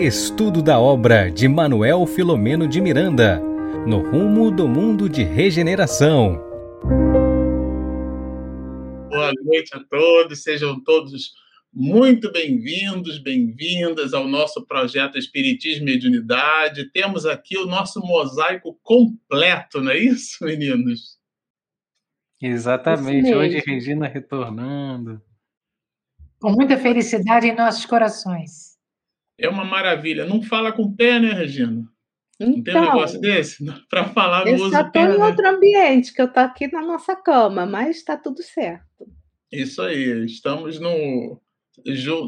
Estudo da obra de Manuel Filomeno de Miranda, no rumo do mundo de regeneração. Boa noite a todos, sejam todos muito bem-vindos, bem-vindas ao nosso projeto Espiritismo e Mediunidade. Temos aqui o nosso mosaico completo, não é isso, meninos? Exatamente. Hoje, Regina retornando. Com muita felicidade em nossos corações. É uma maravilha. Não fala com o pé, né, Regina? Então, não tem um negócio desse? Para falar, eu uso estou em né? outro ambiente, que eu estou aqui na nossa cama, mas está tudo certo. Isso aí. Estamos no,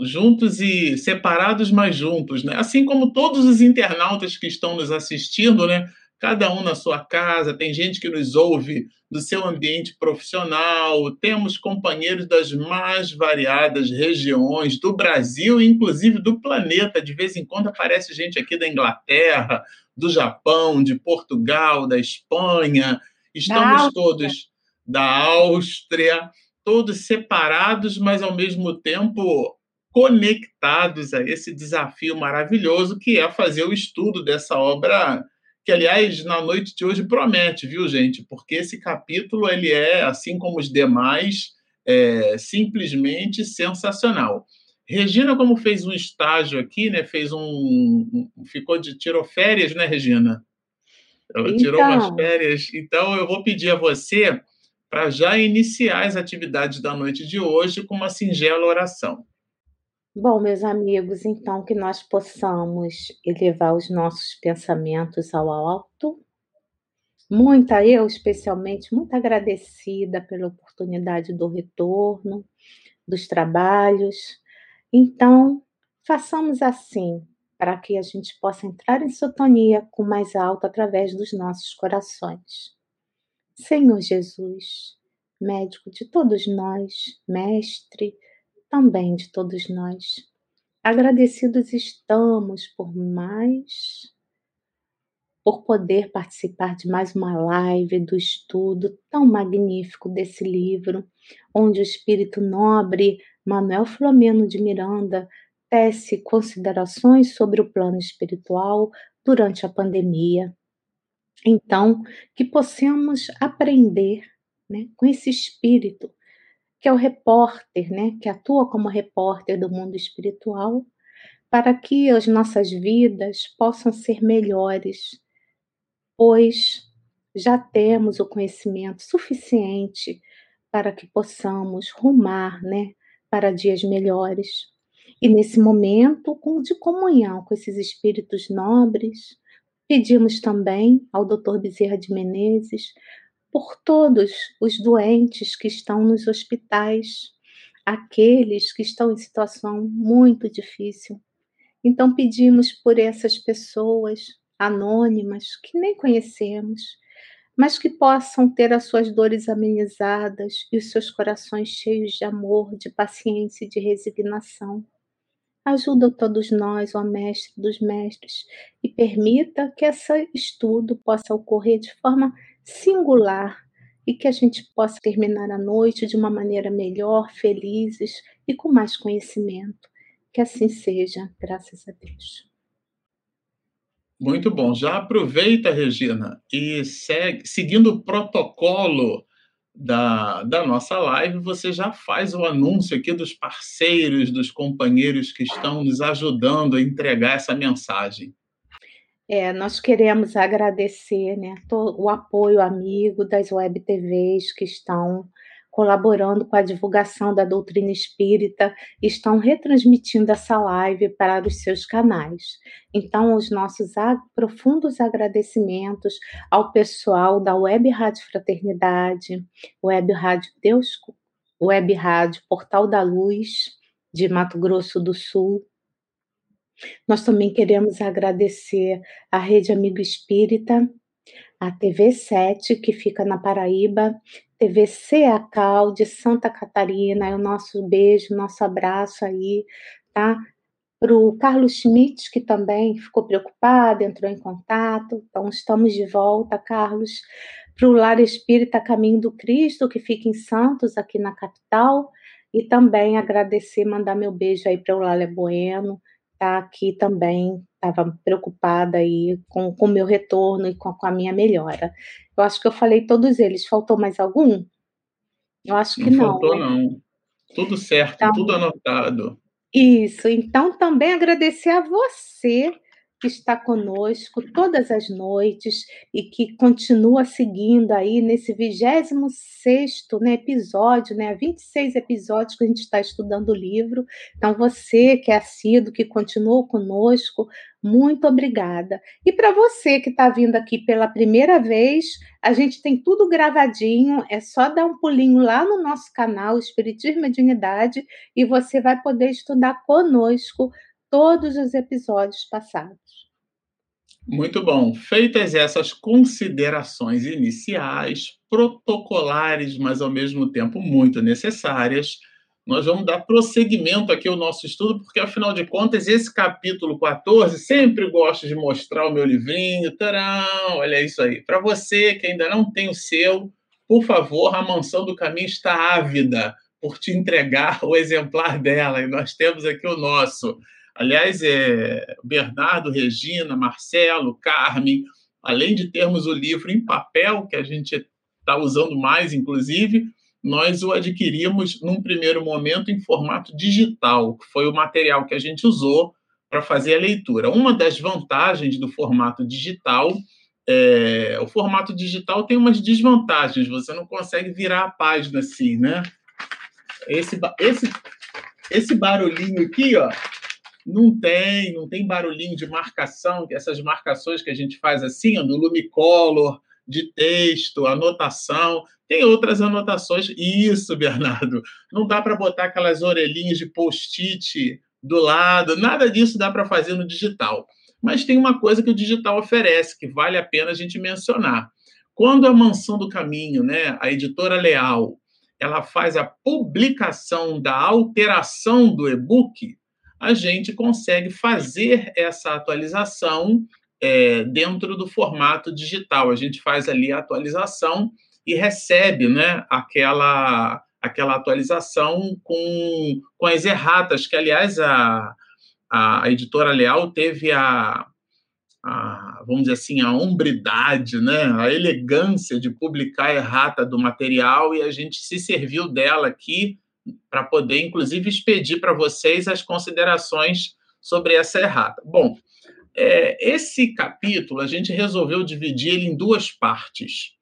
juntos e separados, mas juntos, né? Assim como todos os internautas que estão nos assistindo, né? Cada um na sua casa, tem gente que nos ouve do seu ambiente profissional, temos companheiros das mais variadas regiões do Brasil, inclusive do planeta. De vez em quando aparece gente aqui da Inglaterra, do Japão, de Portugal, da Espanha. Estamos da todos da Áustria todos separados, mas ao mesmo tempo conectados a esse desafio maravilhoso que é fazer o estudo dessa obra que aliás na noite de hoje promete, viu gente? Porque esse capítulo ele é assim como os demais é, simplesmente sensacional. Regina, como fez um estágio aqui, né? Fez um, ficou de tirou férias, né, Regina? Ela então... tirou umas férias. Então eu vou pedir a você para já iniciar as atividades da noite de hoje com uma singela oração. Bom, meus amigos, então que nós possamos elevar os nossos pensamentos ao alto. Muita, eu especialmente, muito agradecida pela oportunidade do retorno, dos trabalhos. Então, façamos assim, para que a gente possa entrar em sintonia com o mais alto através dos nossos corações. Senhor Jesus, médico de todos nós, mestre também de todos nós, agradecidos estamos por mais por poder participar de mais uma live do estudo tão magnífico desse livro, onde o espírito nobre Manuel Flomeno de Miranda tece considerações sobre o plano espiritual durante a pandemia. Então, que possamos aprender né, com esse espírito, que é o repórter, né, que atua como repórter do mundo espiritual, para que as nossas vidas possam ser melhores, pois já temos o conhecimento suficiente para que possamos rumar né, para dias melhores. E nesse momento de comunhão com esses espíritos nobres, Pedimos também ao Dr. Bezerra de Menezes por todos os doentes que estão nos hospitais, aqueles que estão em situação muito difícil. Então pedimos por essas pessoas anônimas que nem conhecemos, mas que possam ter as suas dores amenizadas e os seus corações cheios de amor, de paciência e de resignação. Ajuda todos nós, ó Mestre dos Mestres, e permita que esse estudo possa ocorrer de forma singular e que a gente possa terminar a noite de uma maneira melhor, felizes e com mais conhecimento. Que assim seja, graças a Deus. Muito bom. Já aproveita, Regina, e segue, seguindo o protocolo da, da nossa live, você já faz o anúncio aqui dos parceiros, dos companheiros que estão nos ajudando a entregar essa mensagem. É, nós queremos agradecer né, o apoio amigo das web TVs que estão colaborando com a divulgação da doutrina espírita, estão retransmitindo essa live para os seus canais. Então, os nossos profundos agradecimentos ao pessoal da Web Rádio Fraternidade, Web Rádio Deus, Web Rádio Portal da Luz, de Mato Grosso do Sul. Nós também queremos agradecer à Rede Amigo Espírita, a TV 7, que fica na Paraíba, TV CEACAL de Santa Catarina, é o nosso beijo, nosso abraço aí, tá? Para o Carlos Schmidt, que também ficou preocupado, entrou em contato. Então, estamos de volta, Carlos. Para o Lar Espírita Caminho do Cristo, que fica em Santos, aqui na capital. E também agradecer, mandar meu beijo aí para o Lale Bueno, está aqui também, estava preocupada aí com o meu retorno e com, com, a minha melhora. Eu acho que eu falei todos eles. Faltou mais algum? Eu acho que não. Não faltou, né? não. Tudo certo, então, tudo anotado. Isso. Então, também agradecer a você que está conosco todas as noites e que continua seguindo aí nesse 26 né, episódio, né, 26 episódios que a gente está estudando o livro. Então, você que é assíduo, que continuou conosco, muito obrigada. E para você que está vindo aqui pela primeira vez, a gente tem tudo gravadinho, é só dar um pulinho lá no nosso canal Espiritismo e Mediunidade e você vai poder estudar conosco todos os episódios passados. Muito bom. Feitas essas considerações iniciais, protocolares, mas ao mesmo tempo muito necessárias, nós vamos dar prosseguimento aqui ao nosso estudo, porque afinal de contas, esse capítulo 14, sempre gosto de mostrar o meu livrinho. Tarão, olha isso aí. Para você que ainda não tem o seu, por favor, a Mansão do Caminho está ávida por te entregar o exemplar dela, e nós temos aqui o nosso. Aliás, é Bernardo, Regina, Marcelo, Carmen, além de termos o livro em papel, que a gente está usando mais, inclusive, nós o adquirimos num primeiro momento em formato digital, que foi o material que a gente usou para fazer a leitura. Uma das vantagens do formato digital é, o formato digital tem umas desvantagens, você não consegue virar a página assim, né? Esse, esse, esse barulhinho aqui, ó, não tem, não tem barulhinho de marcação, essas marcações que a gente faz assim, do Lumicolor, de texto, anotação. Tem outras anotações. Isso, Bernardo. Não dá para botar aquelas orelhinhas de post-it do lado, nada disso dá para fazer no digital. Mas tem uma coisa que o digital oferece, que vale a pena a gente mencionar. Quando a Mansão do Caminho, né, a editora Leal, ela faz a publicação da alteração do e-book, a gente consegue fazer essa atualização é, dentro do formato digital. A gente faz ali a atualização e recebe né, aquela, aquela atualização com, com as erratas, que, aliás, a, a editora Leal teve a, a, vamos dizer assim, a hombridade, né, a elegância de publicar a errata do material e a gente se serviu dela aqui para poder, inclusive, expedir para vocês as considerações sobre essa errata. Bom, é, esse capítulo a gente resolveu dividir ele em duas partes,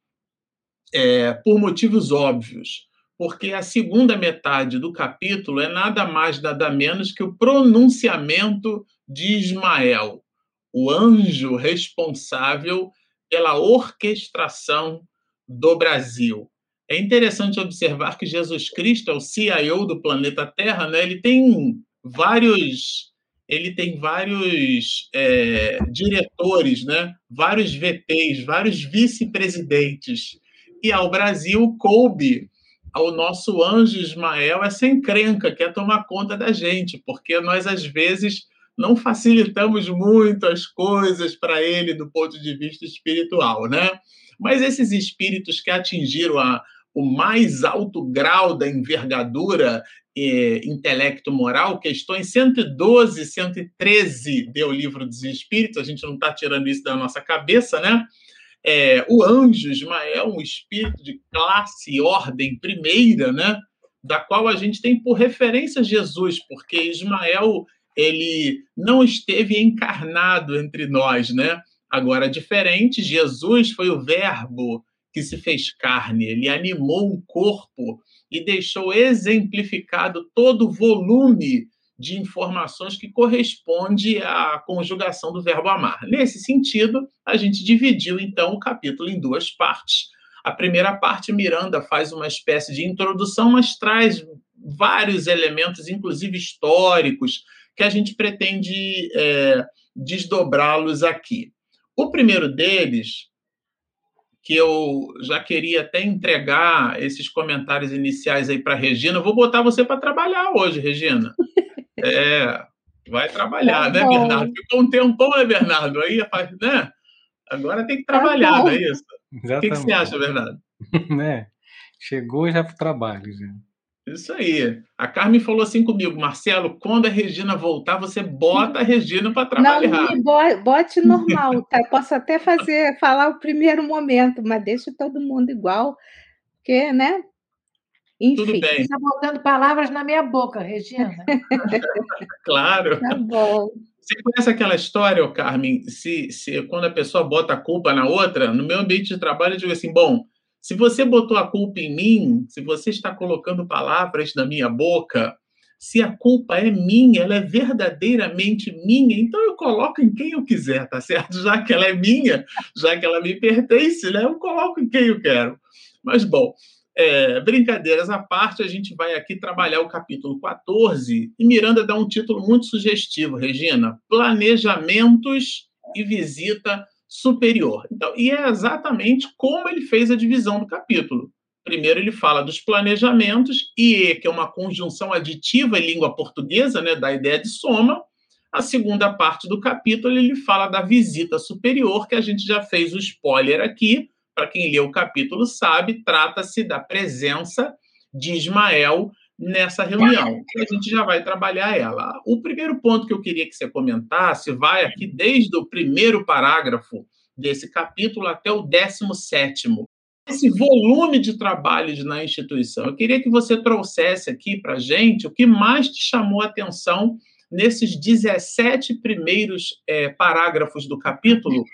é, por motivos óbvios, porque a segunda metade do capítulo é nada mais, nada menos que o pronunciamento de Ismael, o anjo responsável pela orquestração do Brasil. É interessante observar que Jesus Cristo é o CIO do planeta Terra, né? Ele tem vários, ele tem vários é, diretores, né? Vários VPs, vários vice-presidentes. E ao Brasil coube ao nosso anjo Ismael essa encrenca, quer tomar conta da gente, porque nós às vezes não facilitamos muito as coisas para ele do ponto de vista espiritual, né? Mas esses espíritos que atingiram a, o mais alto grau da envergadura eh, intelecto-moral, questões 112 e 113 do Livro dos Espíritos, a gente não está tirando isso da nossa cabeça, né? É, o anjo Ismael, um espírito de classe e ordem primeira, né? Da qual a gente tem por referência Jesus, porque Ismael ele não esteve encarnado entre nós, né? Agora, diferente, Jesus foi o Verbo que se fez carne, ele animou um corpo e deixou exemplificado todo o volume de informações que corresponde à conjugação do verbo amar. Nesse sentido, a gente dividiu então o capítulo em duas partes. A primeira parte, Miranda faz uma espécie de introdução, mas traz vários elementos, inclusive históricos, que a gente pretende é, desdobrá-los aqui. O primeiro deles que eu já queria até entregar esses comentários iniciais aí para Regina. Eu vou botar você para trabalhar hoje, Regina. É, vai trabalhar, tá né, Bernardo? Ficou um tempão, né, Bernardo? Aí, né? Agora tem que tá trabalhar, tá não é isso? Exatamente. O que, que você acha, Bernardo? né? Chegou já para o trabalho, já. Isso aí. A Carmen falou assim comigo, Marcelo, quando a Regina voltar, você bota a Regina para trabalhar. Não, bote normal, tá? Posso até fazer, falar o primeiro momento, mas deixa todo mundo igual, porque, né? Enfim. Tudo bem. Está botando palavras na minha boca, Regina. claro. Tá bom. Você conhece aquela história, Carmen? Se, se quando a pessoa bota a culpa na outra, no meu ambiente de trabalho, eu digo assim: bom, se você botou a culpa em mim, se você está colocando palavras na minha boca, se a culpa é minha, ela é verdadeiramente minha, então eu coloco em quem eu quiser, tá certo? Já que ela é minha, já que ela me pertence, né? Eu coloco em quem eu quero. Mas, bom, é, brincadeiras à parte, a gente vai aqui trabalhar o capítulo 14 e Miranda dá um título muito sugestivo, Regina: Planejamentos e Visita Superior. Então, e é exatamente como ele fez a divisão do capítulo. Primeiro, ele fala dos planejamentos, e que é uma conjunção aditiva em língua portuguesa, né, da ideia de soma. A segunda parte do capítulo, ele fala da visita superior, que a gente já fez o spoiler aqui, para quem leu o capítulo sabe, trata-se da presença de Ismael nessa reunião. A gente já vai trabalhar ela. O primeiro ponto que eu queria que você comentasse vai aqui desde o primeiro parágrafo desse capítulo até o décimo sétimo. Esse volume de trabalhos na instituição. Eu queria que você trouxesse aqui para a gente o que mais te chamou a atenção nesses 17 primeiros é, parágrafos do capítulo,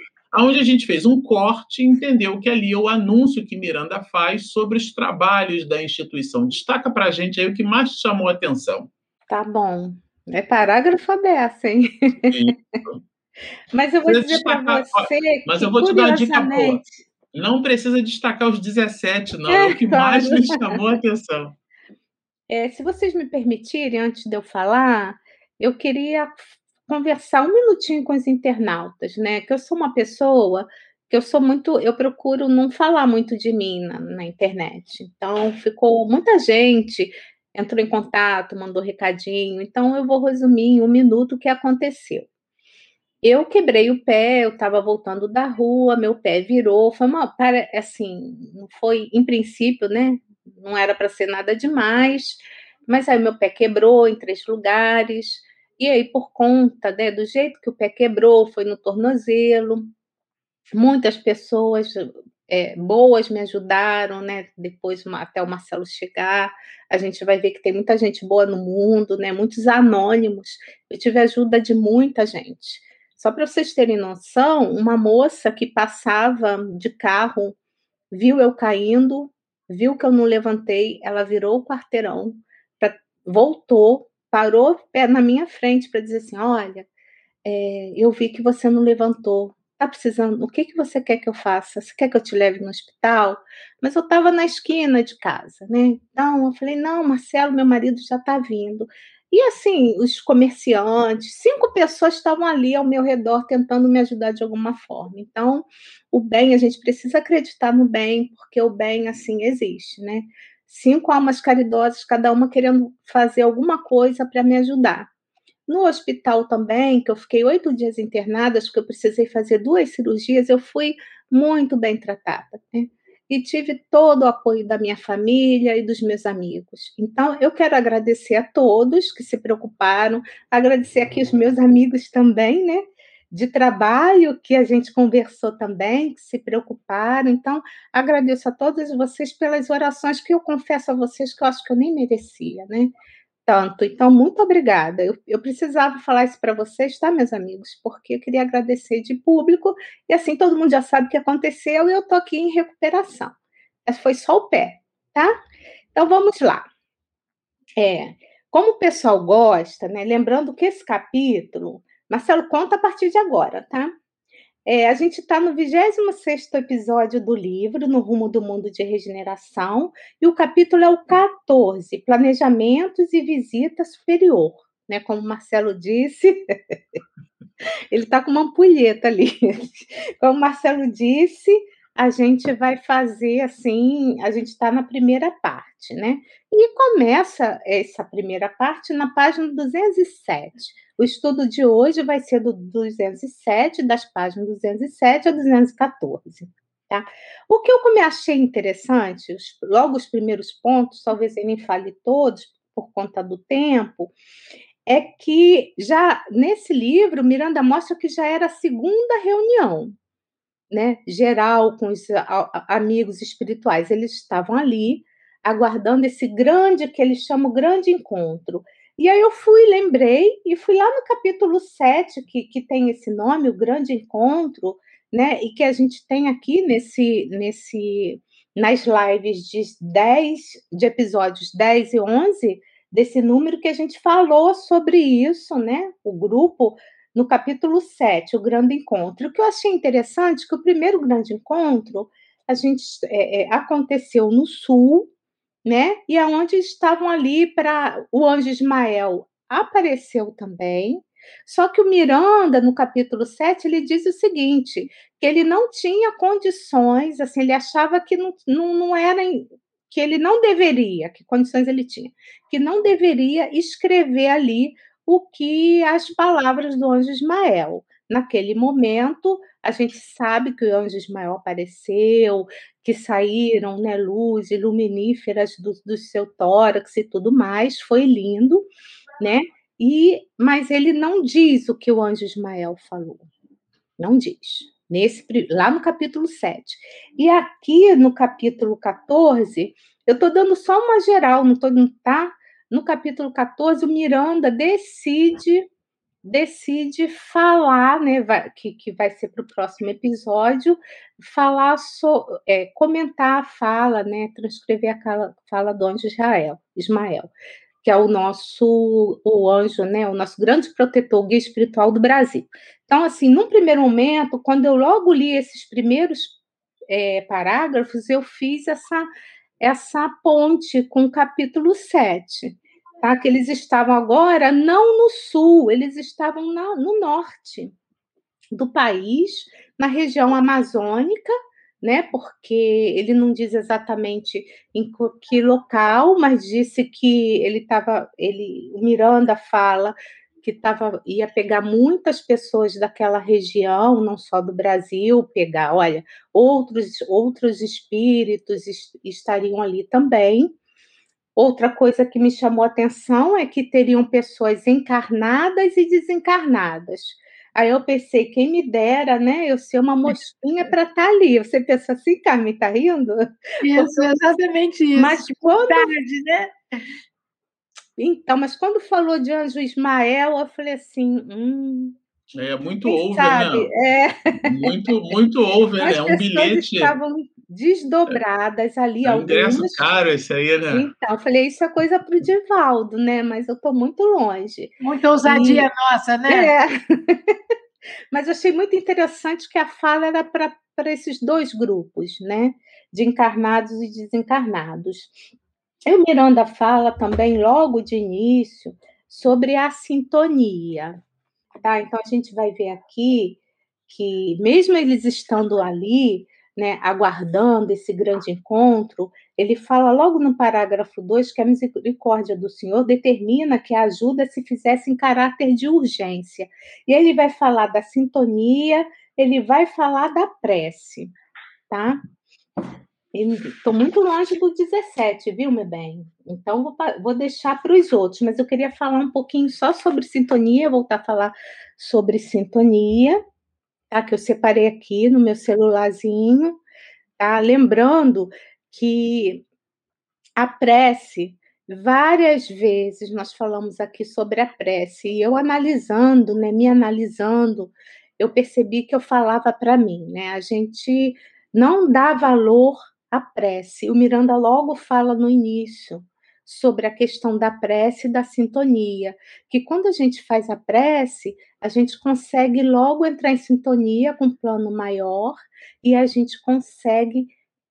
onde a gente fez um corte e entendeu que ali é o anúncio que Miranda faz sobre os trabalhos da instituição. Destaca para a gente aí o que mais chamou a atenção. Tá bom. É parágrafo dessa, hein? mas eu vou dizer para você. Mas eu vou te dar uma dica boa. Não precisa destacar os 17, não. É, o que mais me chamou a atenção. É, se vocês me permitirem, antes de eu falar, eu queria conversar um minutinho com os internautas, né? Que eu sou uma pessoa que eu sou muito, eu procuro não falar muito de mim na, na internet. Então, ficou muita gente entrou em contato, mandou recadinho. Então, eu vou resumir em um minuto o que aconteceu. Eu quebrei o pé, eu estava voltando da rua, meu pé virou, foi uma, assim, não foi, em princípio, né, não era para ser nada demais, mas aí meu pé quebrou em três lugares, e aí, por conta né, do jeito que o pé quebrou, foi no tornozelo. Muitas pessoas é, boas me ajudaram, né? Depois até o Marcelo chegar, a gente vai ver que tem muita gente boa no mundo, né? Muitos anônimos. Eu tive ajuda de muita gente. Só para vocês terem noção, uma moça que passava de carro viu eu caindo, viu que eu não levantei, ela virou o quarteirão, pra, voltou, parou na minha frente para dizer assim: olha, é, eu vi que você não levantou. Tá precisando? O que, que você quer que eu faça? Você quer que eu te leve no hospital? Mas eu estava na esquina de casa, né? Então eu falei: não, Marcelo, meu marido já está vindo. E assim, os comerciantes, cinco pessoas estavam ali ao meu redor tentando me ajudar de alguma forma. Então, o bem, a gente precisa acreditar no bem, porque o bem, assim, existe, né? Cinco almas caridosas, cada uma querendo fazer alguma coisa para me ajudar. No hospital também, que eu fiquei oito dias internada, porque eu precisei fazer duas cirurgias, eu fui muito bem tratada. Né? E tive todo o apoio da minha família e dos meus amigos. Então, eu quero agradecer a todos que se preocuparam, agradecer aqui os meus amigos também, né? De trabalho que a gente conversou também, que se preocuparam. Então, agradeço a todos vocês pelas orações que eu confesso a vocês que eu acho que eu nem merecia, né? Tanto. Então, muito obrigada. Eu, eu precisava falar isso para vocês, tá, meus amigos? Porque eu queria agradecer de público e assim todo mundo já sabe o que aconteceu e eu tô aqui em recuperação. Mas foi só o pé, tá? Então, vamos lá. É, como o pessoal gosta, né? Lembrando que esse capítulo Marcelo, conta a partir de agora, tá? É, a gente está no 26 episódio do livro, No Rumo do Mundo de Regeneração, e o capítulo é o 14, Planejamentos e Visita Superior. Né? Como o Marcelo disse, ele está com uma ampulheta ali. Como o Marcelo disse, a gente vai fazer assim, a gente está na primeira parte, né? E começa essa primeira parte na página 207. O estudo de hoje vai ser do 207, das páginas 207 a 214. Tá? O que eu me achei interessante, os, logo os primeiros pontos, talvez eu nem fale todos por conta do tempo, é que já nesse livro Miranda mostra que já era a segunda reunião, né, geral com os amigos espirituais. Eles estavam ali aguardando esse grande que eles chamam grande encontro. E aí eu fui, lembrei, e fui lá no capítulo 7, que, que tem esse nome, o grande encontro, né? E que a gente tem aqui nesse, nesse nas lives de 10, de episódios 10 e 11, desse número que a gente falou sobre isso, né? O grupo no capítulo 7, o grande encontro. O que eu achei interessante é que o primeiro grande encontro a gente é, é, aconteceu no sul, né? E aonde estavam ali para o anjo Ismael apareceu também. Só que o Miranda, no capítulo 7, ele diz o seguinte: que ele não tinha condições, assim, ele achava que não, não, não era que ele não deveria, que condições ele tinha, que não deveria escrever ali o que as palavras do anjo Ismael. Naquele momento, a gente sabe que o anjo Ismael apareceu, que saíram né, luzes luminíferas do, do seu tórax e tudo mais, foi lindo, né? E, mas ele não diz o que o anjo Ismael falou. Não diz. Nesse, lá no capítulo 7. E aqui no capítulo 14, eu estou dando só uma geral, não estou, tá? No capítulo 14, o Miranda decide decide falar, né, vai, que, que vai ser para o próximo episódio, falar, so, é, comentar a fala, né, transcrever a fala do anjo Israel, Ismael, que é o nosso, o anjo, né, o nosso grande protetor, guia espiritual do Brasil. Então, assim, num primeiro momento, quando eu logo li esses primeiros é, parágrafos, eu fiz essa, essa ponte com o capítulo 7 tá? que eles estavam agora não no sul, eles estavam na, no norte do país, na região amazônica, né? Porque ele não diz exatamente em que local, mas disse que ele estava, ele, o Miranda fala que tava, ia pegar muitas pessoas daquela região, não só do Brasil, pegar, olha, outros outros espíritos estariam ali também, Outra coisa que me chamou a atenção é que teriam pessoas encarnadas e desencarnadas. Aí eu pensei, quem me dera, né? Eu ser uma mosquinha para estar tá ali. Você pensa assim, Carmen, está rindo? Isso, exatamente isso. Mas quando. Tarde, né? Então, mas quando falou de Anjo Ismael, eu falei assim, hum, é muito over, né? É. Muito, muito over, né? É um bilhete. Estavam desdobradas ali. É um ingresso caro esse aí, né? Então, eu falei, isso é coisa para o Divaldo, né? Mas eu estou muito longe. Muita ousadia e... nossa, né? É. Mas eu achei muito interessante que a fala era para esses dois grupos, né? De encarnados e desencarnados. E o Miranda fala também, logo de início, sobre a sintonia. Tá? Então, a gente vai ver aqui que, mesmo eles estando ali, né, aguardando esse grande encontro, ele fala logo no parágrafo 2 que a misericórdia do Senhor determina que a ajuda se fizesse em caráter de urgência. E ele vai falar da sintonia, ele vai falar da prece, tá? Estou muito longe do 17, viu, meu bem? Então, vou, vou deixar para os outros, mas eu queria falar um pouquinho só sobre sintonia, voltar a falar sobre sintonia, tá? Que eu separei aqui no meu celularzinho, tá? Lembrando que a prece, várias vezes nós falamos aqui sobre a prece, e eu analisando, né, me analisando, eu percebi que eu falava para mim, né? A gente não dá valor à prece. O Miranda logo fala no início sobre a questão da prece e da sintonia, que quando a gente faz a prece, a gente consegue logo entrar em sintonia com o plano maior e a gente consegue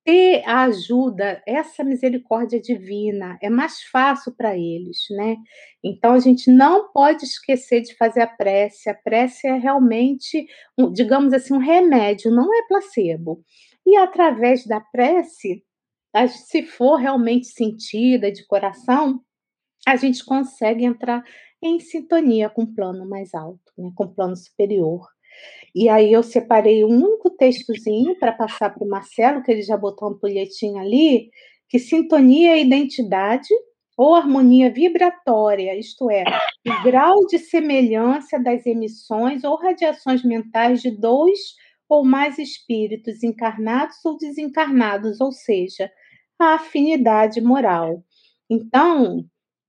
ter a ajuda, essa misericórdia divina, é mais fácil para eles, né? Então a gente não pode esquecer de fazer a prece. A prece é realmente, digamos assim, um remédio, não é placebo. E através da prece, se for realmente sentida de coração, a gente consegue entrar em sintonia com o plano mais alto, né, com o plano superior. E aí eu separei um único textozinho para passar para o Marcelo, que ele já botou um folhetinho ali, que sintonia e identidade ou harmonia vibratória, isto é, o grau de semelhança das emissões ou radiações mentais de dois ou mais espíritos encarnados ou desencarnados, ou seja, a afinidade moral. Então,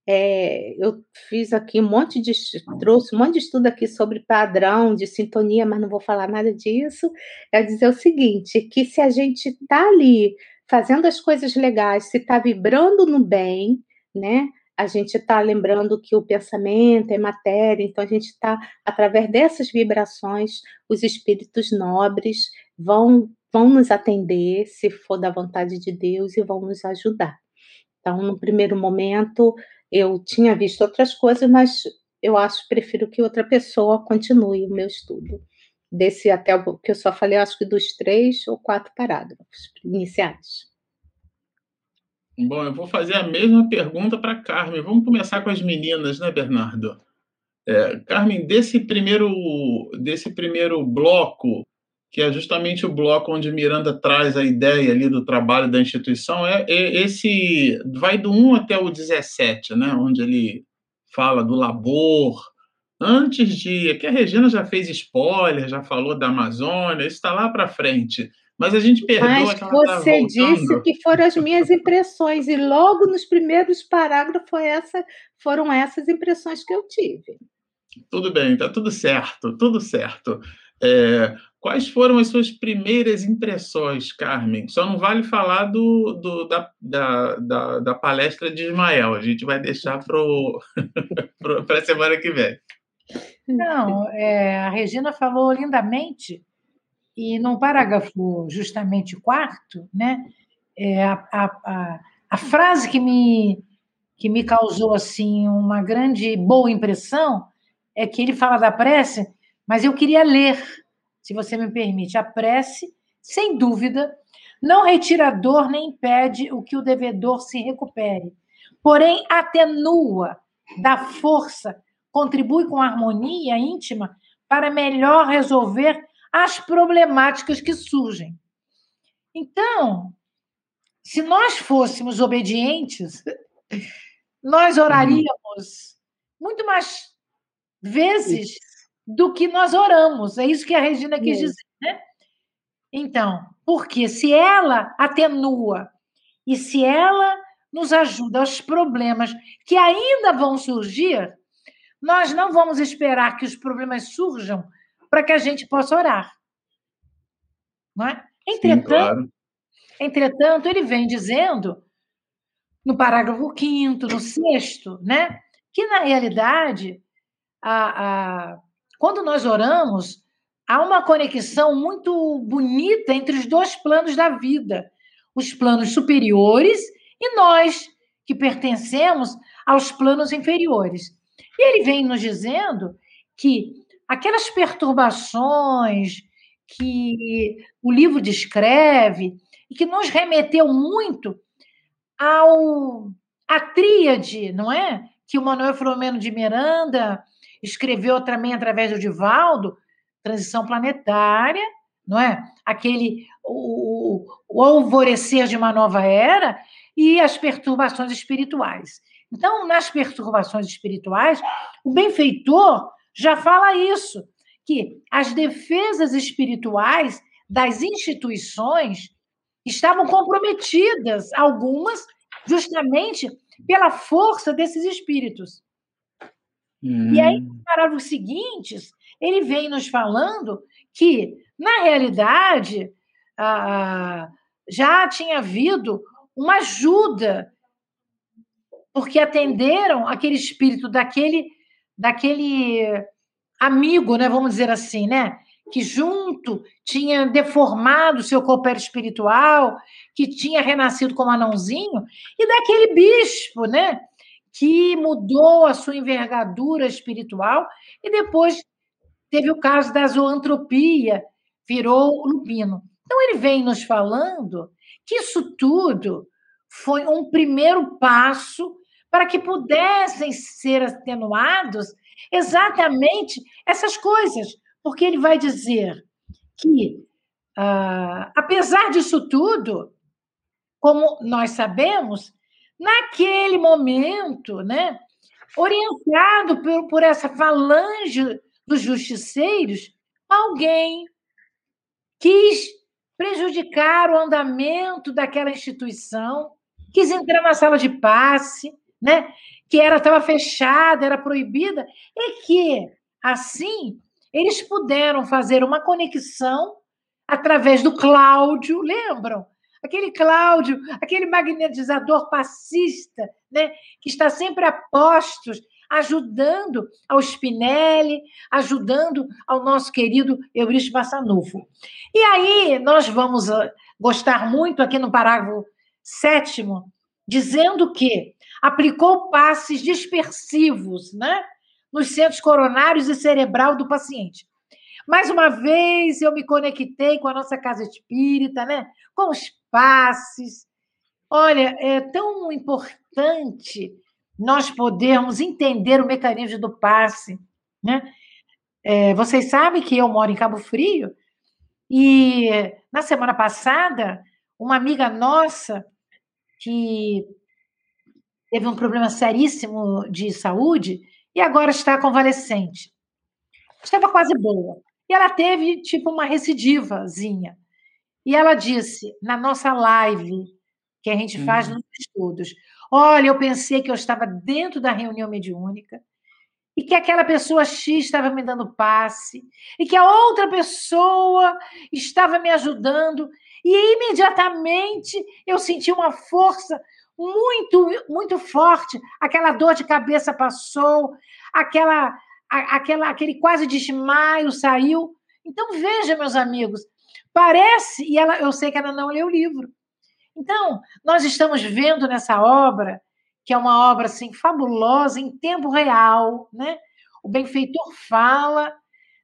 é, eu fiz aqui um monte de trouxe um monte de estudo aqui sobre padrão de sintonia, mas não vou falar nada disso. É dizer o seguinte, que se a gente está ali fazendo as coisas legais, se está vibrando no bem, né? A gente está lembrando que o pensamento é matéria, então a gente está, através dessas vibrações, os espíritos nobres vão, vão nos atender, se for da vontade de Deus, e vão nos ajudar. Então, no primeiro momento, eu tinha visto outras coisas, mas eu acho, prefiro que outra pessoa continue o meu estudo. Desse até o que eu só falei, acho que dos três ou quatro parágrafos iniciais. Bom, eu vou fazer a mesma pergunta para Carmen. Vamos começar com as meninas, né, Bernardo? É, Carmen, desse primeiro, desse primeiro bloco, que é justamente o bloco onde Miranda traz a ideia ali do trabalho da instituição, é, é esse vai do 1 até o 17, né, onde ele fala do labor. Antes de. Aqui a Regina já fez spoiler, já falou da Amazônia, isso está lá para frente. Mas a gente perdoa Mas que ela você tá disse que foram as minhas impressões, e logo nos primeiros parágrafos essa, foram essas impressões que eu tive. Tudo bem, está tudo certo, tudo certo. É, quais foram as suas primeiras impressões, Carmen? Só não vale falar do, do da, da, da, da, palestra de Ismael, a gente vai deixar para a semana que vem. Não, é, a Regina falou lindamente e no parágrafo justamente quarto, né, é, a, a, a, frase que me, que me causou assim uma grande boa impressão é que ele fala da prece, mas eu queria ler, se você me permite, a prece, sem dúvida, não retira a dor nem impede o que o devedor se recupere, porém atenua, dá força, contribui com harmonia íntima para melhor resolver as problemáticas que surgem. Então, se nós fôssemos obedientes, nós oraríamos muito mais vezes do que nós oramos. É isso que a Regina quis dizer, né? Então, porque se ela atenua e se ela nos ajuda aos problemas que ainda vão surgir, nós não vamos esperar que os problemas surjam para que a gente possa orar. Não é? Entretanto, Sim, claro. entretanto, ele vem dizendo, no parágrafo 5, no sexto, né, que na realidade, a, a, quando nós oramos, há uma conexão muito bonita entre os dois planos da vida, os planos superiores e nós, que pertencemos aos planos inferiores. E ele vem nos dizendo que aquelas perturbações que o livro descreve e que nos remeteu muito ao a tríade, não é? Que o Manuel Filomeno de Miranda escreveu também através do Divaldo, transição planetária, não é? Aquele o, o alvorecer de uma nova era e as perturbações espirituais. Então, nas perturbações espirituais, o benfeitor já fala isso, que as defesas espirituais das instituições estavam comprometidas, algumas justamente pela força desses espíritos. Hum. E aí, nos parágrafos seguintes, ele vem nos falando que, na realidade, ah, já tinha havido uma ajuda, porque atenderam aquele espírito daquele daquele amigo, né, vamos dizer assim, né, que junto tinha deformado seu corpo espiritual, que tinha renascido como anãozinho, e daquele bispo, né, que mudou a sua envergadura espiritual e depois teve o caso da zoantropia, virou lupino. Então ele vem nos falando que isso tudo foi um primeiro passo para que pudessem ser atenuados exatamente essas coisas. porque ele vai dizer que, ah, apesar disso tudo, como nós sabemos, naquele momento, né, orientado por, por essa falange dos justiceiros, alguém quis prejudicar o andamento daquela instituição, quis entrar na sala de passe, né? que era estava fechada, era proibida, e que assim eles puderam fazer uma conexão através do Cláudio, lembram? Aquele Cláudio, aquele magnetizador passista, né, que está sempre a postos, ajudando ao Spinelli, ajudando ao nosso querido Eurício Bassanufo. E aí nós vamos ah, gostar muito aqui no parágrafo sétimo, dizendo que aplicou passes dispersivos, né, nos centros coronários e cerebral do paciente. Mais uma vez eu me conectei com a nossa casa espírita, né, com os passes. Olha, é tão importante nós podermos entender o mecanismo do passe. Né? É, vocês sabem que eu moro em Cabo Frio e na semana passada, uma amiga nossa que teve um problema seríssimo de saúde e agora está convalescente. Estava quase boa. E ela teve tipo uma recidivazinha. E ela disse na nossa live que a gente faz uhum. nos estudos: Olha, eu pensei que eu estava dentro da reunião mediúnica e que aquela pessoa X estava me dando passe e que a outra pessoa estava me ajudando e imediatamente eu senti uma força muito muito forte, aquela dor de cabeça passou, aquela aquela aquele quase desmaio saiu. Então veja, meus amigos, parece e ela eu sei que ela não leu o livro então, nós estamos vendo nessa obra, que é uma obra assim fabulosa em tempo real, né? O benfeitor fala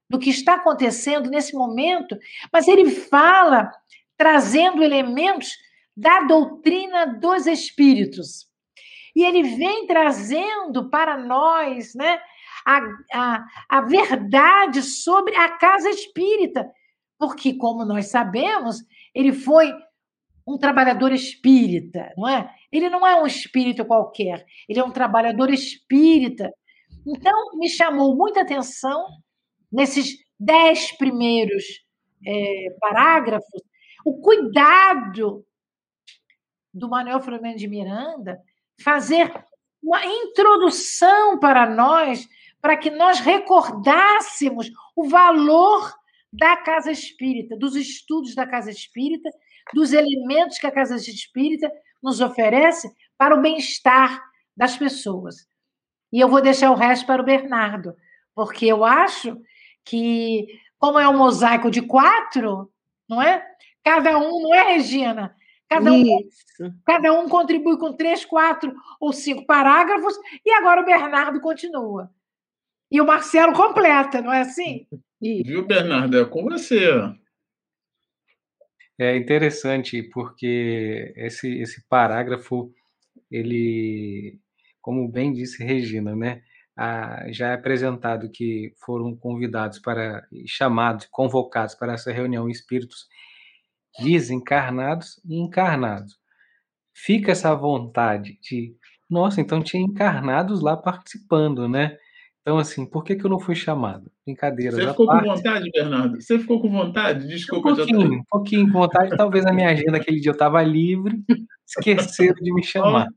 do que está acontecendo nesse momento, mas ele fala trazendo elementos da doutrina dos espíritos. E ele vem trazendo para nós, né, a, a, a verdade sobre a casa espírita, porque, como nós sabemos, ele foi um trabalhador espírita, não é? Ele não é um espírito qualquer, ele é um trabalhador espírita. Então, me chamou muita atenção nesses dez primeiros é, parágrafos o cuidado do Manuel Flamengo de Miranda fazer uma introdução para nós, para que nós recordássemos o valor da casa espírita, dos estudos da casa espírita dos elementos que a Casa Espírita nos oferece para o bem-estar das pessoas. E eu vou deixar o resto para o Bernardo, porque eu acho que, como é um mosaico de quatro, não é? Cada um, não é, Regina? Cada um, cada um contribui com três, quatro ou cinco parágrafos, e agora o Bernardo continua. E o Marcelo completa, não é assim? Viu, Bernardo? É com você. É interessante porque esse, esse parágrafo, ele, como bem disse Regina, né, a, já é apresentado que foram convidados para, chamados, convocados para essa reunião espíritos desencarnados e encarnados. Fica essa vontade de, nossa, então tinha encarnados lá participando, né? Então, assim, por que, que eu não fui chamado? Brincadeira. Você ficou parte. com vontade, Bernardo? Você ficou com vontade? Desculpa, um pouquinho, já... um pouquinho com vontade. Talvez a minha agenda aquele dia eu estava livre, esqueceram de me chamar.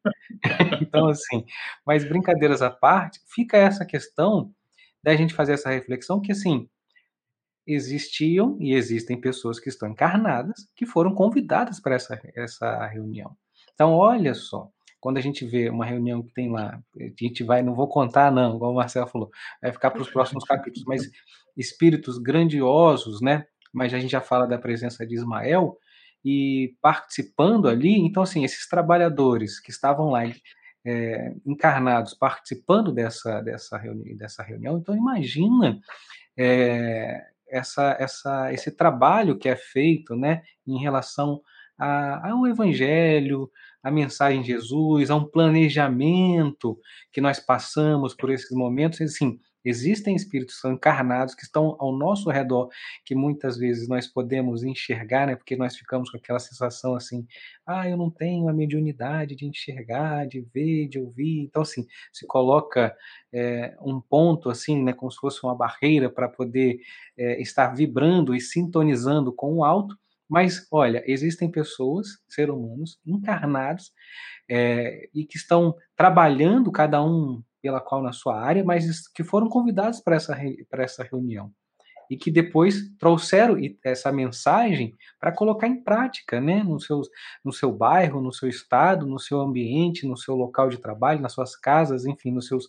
então, assim, mas brincadeiras à parte, fica essa questão da gente fazer essa reflexão que, assim, existiam e existem pessoas que estão encarnadas que foram convidadas para essa, essa reunião. Então, olha só, quando a gente vê uma reunião que tem lá, a gente vai, não vou contar não, igual o Marcelo falou, vai ficar para os próximos capítulos, mas espíritos grandiosos, né? Mas a gente já fala da presença de Ismael e participando ali, então assim, esses trabalhadores que estavam lá é, encarnados participando dessa, dessa, reuni dessa reunião, então imagina é, essa, essa, esse trabalho que é feito, né, em relação a, ao Evangelho, a mensagem de Jesus, a um planejamento que nós passamos por esses momentos. Assim, Existem espíritos encarnados, que estão ao nosso redor, que muitas vezes nós podemos enxergar, né? Porque nós ficamos com aquela sensação assim, ah, eu não tenho a mediunidade de enxergar, de ver, de ouvir. Então, assim, se coloca é, um ponto, assim, né? Como se fosse uma barreira para poder é, estar vibrando e sintonizando com o alto. Mas, olha, existem pessoas, seres humanos, encarnados, é, e que estão trabalhando, cada um pela qual na sua área, mas que foram convidados para essa, para essa reunião e que depois trouxeram essa mensagem para colocar em prática, né, no, seus, no seu bairro, no seu estado, no seu ambiente, no seu local de trabalho, nas suas casas, enfim, nos seus,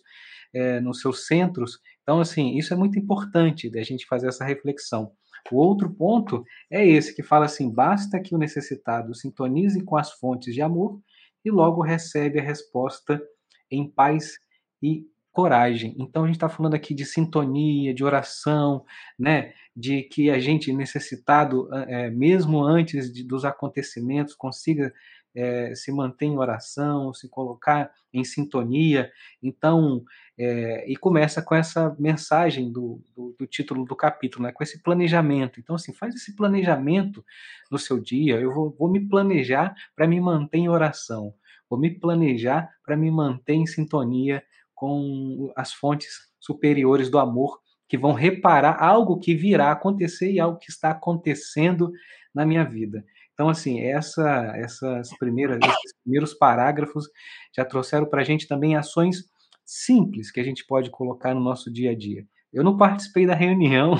é, nos seus centros. Então, assim, isso é muito importante da gente fazer essa reflexão. O outro ponto é esse que fala assim: basta que o necessitado sintonize com as fontes de amor e logo recebe a resposta em paz e coragem. Então a gente está falando aqui de sintonia, de oração, né? De que a gente necessitado, é, mesmo antes de, dos acontecimentos, consiga é, se manter em oração, se colocar em sintonia. Então, é, e começa com essa mensagem do, do, do, título do capítulo, né? com esse planejamento. Então, assim, faz esse planejamento no seu dia. Eu vou, vou me planejar para me manter em oração. Vou me planejar para me manter em sintonia com as fontes superiores do amor que vão reparar algo que virá acontecer e algo que está acontecendo na minha vida. Então, assim, essa, essas primeiras, esses primeiros parágrafos já trouxeram para a gente também ações simples que a gente pode colocar no nosso dia a dia. Eu não participei da reunião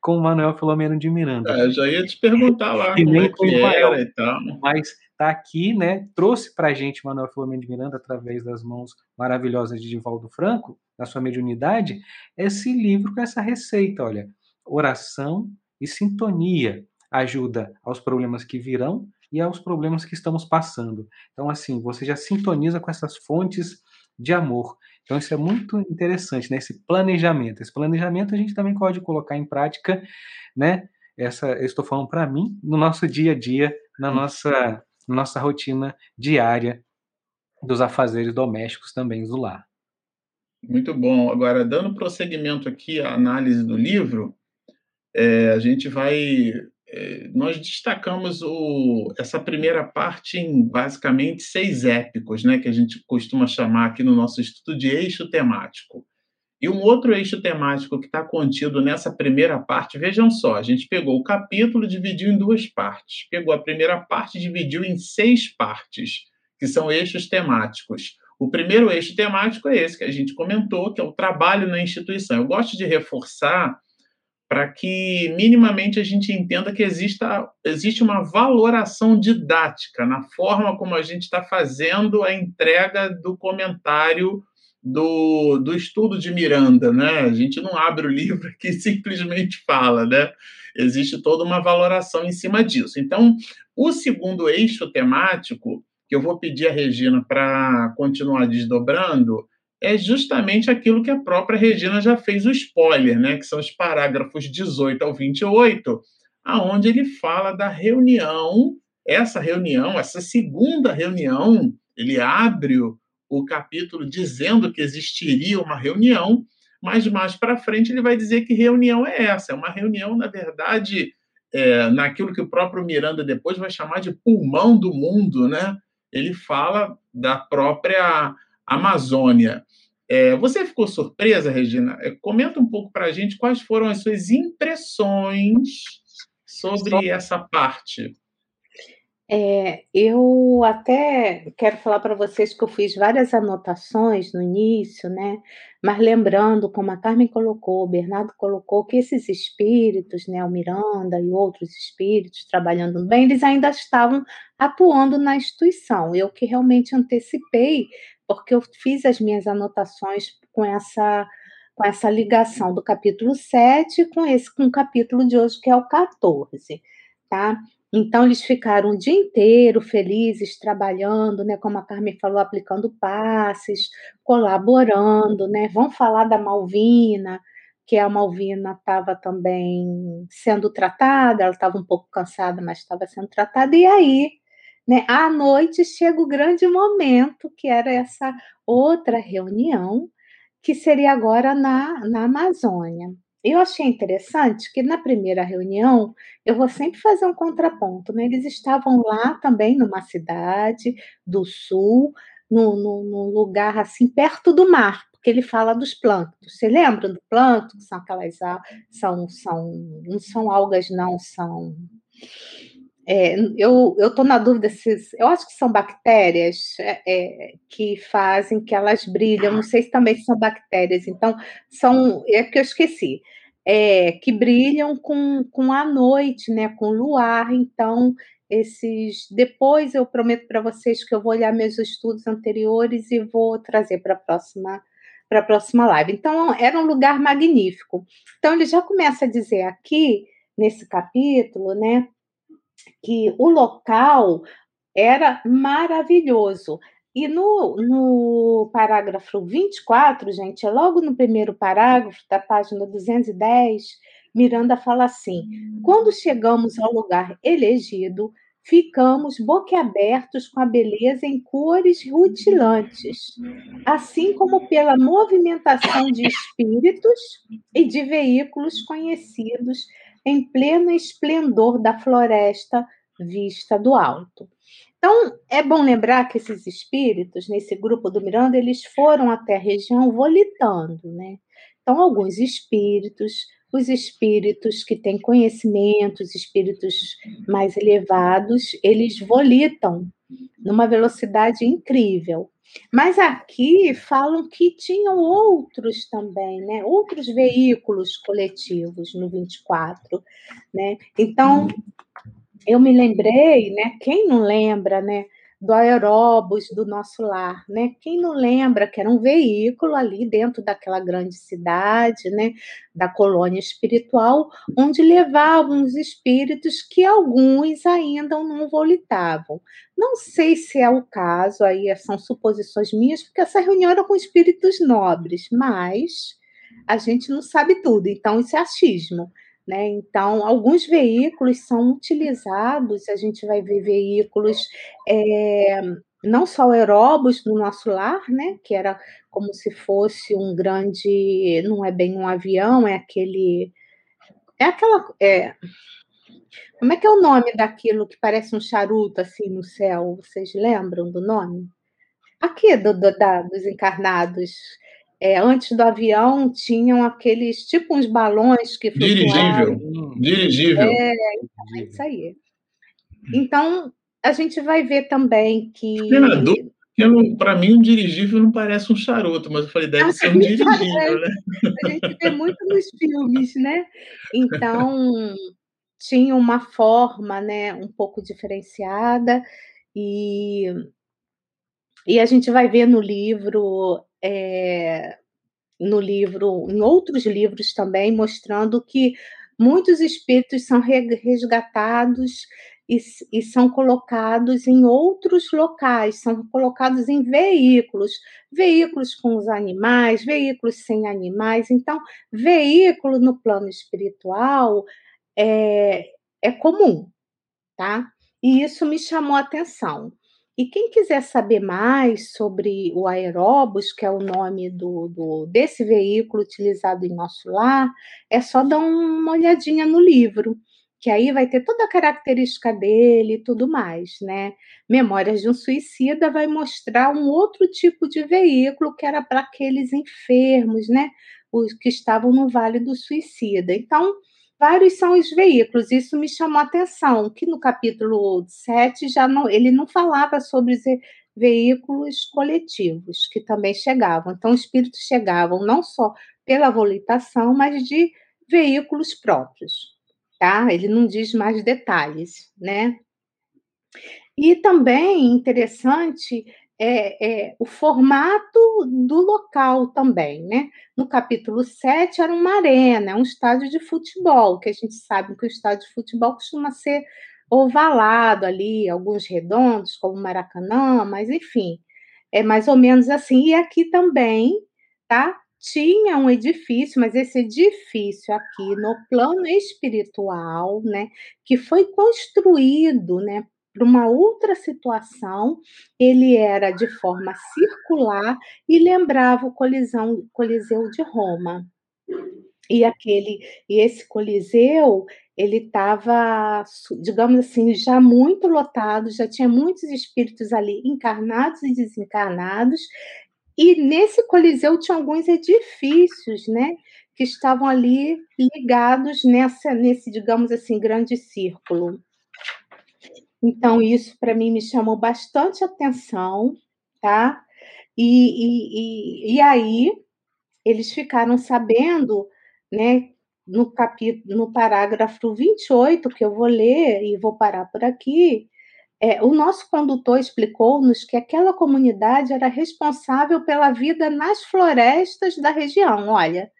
com o Manuel Filomeno de Miranda. É, já ia te perguntar lá e nem é com o Manuel, e tal. Mas está aqui, né? Trouxe para a gente Manuel Filomeno de Miranda através das mãos maravilhosas de Divaldo Franco, da sua mediunidade, esse livro com essa receita, olha, oração e sintonia ajuda aos problemas que virão e aos problemas que estamos passando. Então, assim, você já sintoniza com essas fontes de amor. Então, isso é muito interessante, né? Esse planejamento. Esse planejamento a gente também pode colocar em prática, né? Essa, eu estou falando para mim, no nosso dia a dia, na nossa nossa rotina diária dos afazeres domésticos também do lar. Muito bom. Agora, dando prosseguimento aqui à análise do livro, é, a gente vai. É, nós destacamos o, essa primeira parte em basicamente seis épicos, né, que a gente costuma chamar aqui no nosso estudo de eixo temático. E um outro eixo temático que está contido nessa primeira parte, vejam só, a gente pegou o capítulo e dividiu em duas partes. Pegou a primeira parte e dividiu em seis partes, que são eixos temáticos. O primeiro eixo temático é esse que a gente comentou, que é o trabalho na instituição. Eu gosto de reforçar para que minimamente a gente entenda que exista, existe uma valoração didática na forma como a gente está fazendo a entrega do comentário do, do estudo de Miranda, né? A gente não abre o livro aqui e simplesmente fala, né? Existe toda uma valoração em cima disso. Então, o segundo eixo temático, que eu vou pedir à Regina para continuar desdobrando, é justamente aquilo que a própria Regina já fez o spoiler, né? Que são os parágrafos 18 ao 28, aonde ele fala da reunião, essa reunião, essa segunda reunião, ele abre o o capítulo dizendo que existiria uma reunião, mas mais para frente ele vai dizer que reunião é essa. É uma reunião, na verdade, é, naquilo que o próprio Miranda depois vai chamar de pulmão do mundo, né? Ele fala da própria Amazônia. É, você ficou surpresa, Regina? É, comenta um pouco para a gente quais foram as suas impressões sobre essa parte. É, eu até quero falar para vocês que eu fiz várias anotações no início, né? Mas lembrando, como a Carmen colocou, o Bernardo colocou, que esses espíritos, né, o Miranda e outros espíritos trabalhando bem, eles ainda estavam atuando na instituição. Eu que realmente antecipei, porque eu fiz as minhas anotações com essa com essa ligação do capítulo 7 com esse com o capítulo de hoje que é o 14, tá? Então, eles ficaram o dia inteiro felizes, trabalhando, né? Como a Carmen falou, aplicando passes, colaborando, né? Vão falar da Malvina, que a Malvina estava também sendo tratada, ela estava um pouco cansada, mas estava sendo tratada, e aí, né, à noite chega o grande momento, que era essa outra reunião, que seria agora na, na Amazônia. Eu achei interessante que na primeira reunião, eu vou sempre fazer um contraponto, né? Eles estavam lá também numa cidade do sul, num, lugar assim perto do mar, porque ele fala dos plânctons. Você lembra do plâncton? São aquelas são são não são algas não, são é, eu estou na dúvida se. Eu acho que são bactérias é, é, que fazem que elas brilham. Não sei se também são bactérias. Então, são. É que eu esqueci. É, que brilham com, com a noite, né? Com luar. Então, esses. Depois eu prometo para vocês que eu vou olhar meus estudos anteriores e vou trazer para a próxima para a próxima live. Então, era um lugar magnífico. Então, ele já começa a dizer aqui, nesse capítulo, né, que o local era maravilhoso. E no, no parágrafo 24, gente, é logo no primeiro parágrafo da página 210, Miranda fala assim: quando chegamos ao lugar elegido, ficamos boquiabertos com a beleza em cores rutilantes, assim como pela movimentação de espíritos e de veículos conhecidos em pleno esplendor da floresta vista do alto. Então, é bom lembrar que esses espíritos, nesse grupo do Miranda, eles foram até a região volitando, né? Então, alguns espíritos, os espíritos que têm conhecimento, os espíritos mais elevados, eles volitam numa velocidade incrível. Mas aqui falam que tinham outros também, né? Outros veículos coletivos no 24, né? Então, eu me lembrei, né? Quem não lembra, né? Do aeróbus do nosso lar, né? Quem não lembra que era um veículo ali dentro daquela grande cidade, né? Da colônia espiritual, onde levavam os espíritos que alguns ainda não volitavam. Não sei se é o caso, aí são suposições minhas, porque essa reunião era com espíritos nobres, mas a gente não sabe tudo, então isso é achismo. Né? Então, alguns veículos são utilizados, a gente vai ver veículos, é, não só aeróbus no nosso lar, né? que era como se fosse um grande, não é bem um avião, é aquele. É aquela. É, como é que é o nome daquilo que parece um charuto assim no céu? Vocês lembram do nome? Aqui, do, do da, dos encarnados é, antes do avião tinham aqueles tipo uns balões que dirigível. Dirigível. É, é isso aí. Então a gente vai ver também que para mim um dirigível não parece um charuto mas eu falei deve ah, ser um dirigível né? A gente vê muito nos filmes né? Então tinha uma forma né um pouco diferenciada e e a gente vai ver no livro é, no livro, em outros livros também, mostrando que muitos espíritos são resgatados e, e, são colocados em outros locais, são colocados em veículos, veículos com os animais, veículos sem animais. Então, veículo no plano espiritual é, é comum, tá? E isso me chamou a atenção. E quem quiser saber mais sobre o aeróbus, que é o nome do, do, desse veículo utilizado em nosso lar, é só dar uma olhadinha no livro, que aí vai ter toda a característica dele e tudo mais, né? Memórias de um Suicida vai mostrar um outro tipo de veículo que era para aqueles enfermos, né? Os que estavam no Vale do Suicida. Então, vários são os veículos. Isso me chamou a atenção, que no capítulo 7 já não, ele não falava sobre os veículos coletivos que também chegavam. Então, os espíritos chegavam não só pela volitação, mas de veículos próprios, tá? Ele não diz mais detalhes, né? E também interessante é, é, o formato do local também, né? No capítulo 7 era uma arena, é um estádio de futebol, que a gente sabe que o estádio de futebol costuma ser ovalado ali, alguns redondos, como Maracanã, mas enfim, é mais ou menos assim. E aqui também, tá? Tinha um edifício, mas esse edifício aqui no plano espiritual, né, que foi construído, né, para uma outra situação, ele era de forma circular e lembrava o colisão, Coliseu de Roma. E aquele e esse coliseu, ele estava, digamos assim, já muito lotado, já tinha muitos espíritos ali encarnados e desencarnados, e nesse coliseu tinha alguns edifícios, né, que estavam ali ligados nessa nesse, digamos assim, grande círculo. Então, isso para mim me chamou bastante atenção, tá? E, e, e, e aí eles ficaram sabendo, né, no capítulo, no parágrafo 28, que eu vou ler e vou parar por aqui, é, o nosso condutor explicou-nos que aquela comunidade era responsável pela vida nas florestas da região. Olha,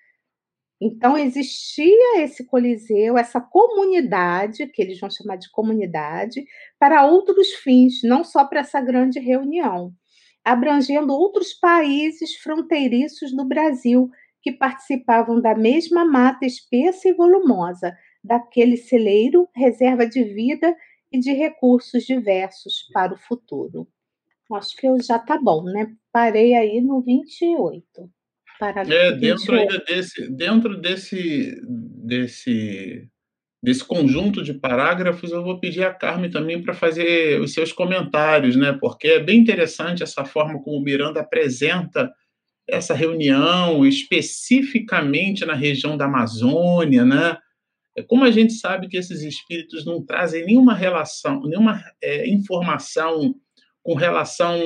então, existia esse coliseu, essa comunidade, que eles vão chamar de comunidade, para outros fins, não só para essa grande reunião, abrangendo outros países fronteiriços do Brasil que participavam da mesma mata espessa e volumosa, daquele celeiro, reserva de vida e de recursos diversos para o futuro. Acho que eu já tá bom, né? Parei aí no 28. Parágrafo é, dentro ainda desse, dentro desse, desse, desse conjunto de parágrafos, eu vou pedir a Carmen também para fazer os seus comentários, né? Porque é bem interessante essa forma como o Miranda apresenta essa reunião, especificamente na região da Amazônia, né? É como a gente sabe que esses espíritos não trazem nenhuma relação, nenhuma é, informação com relação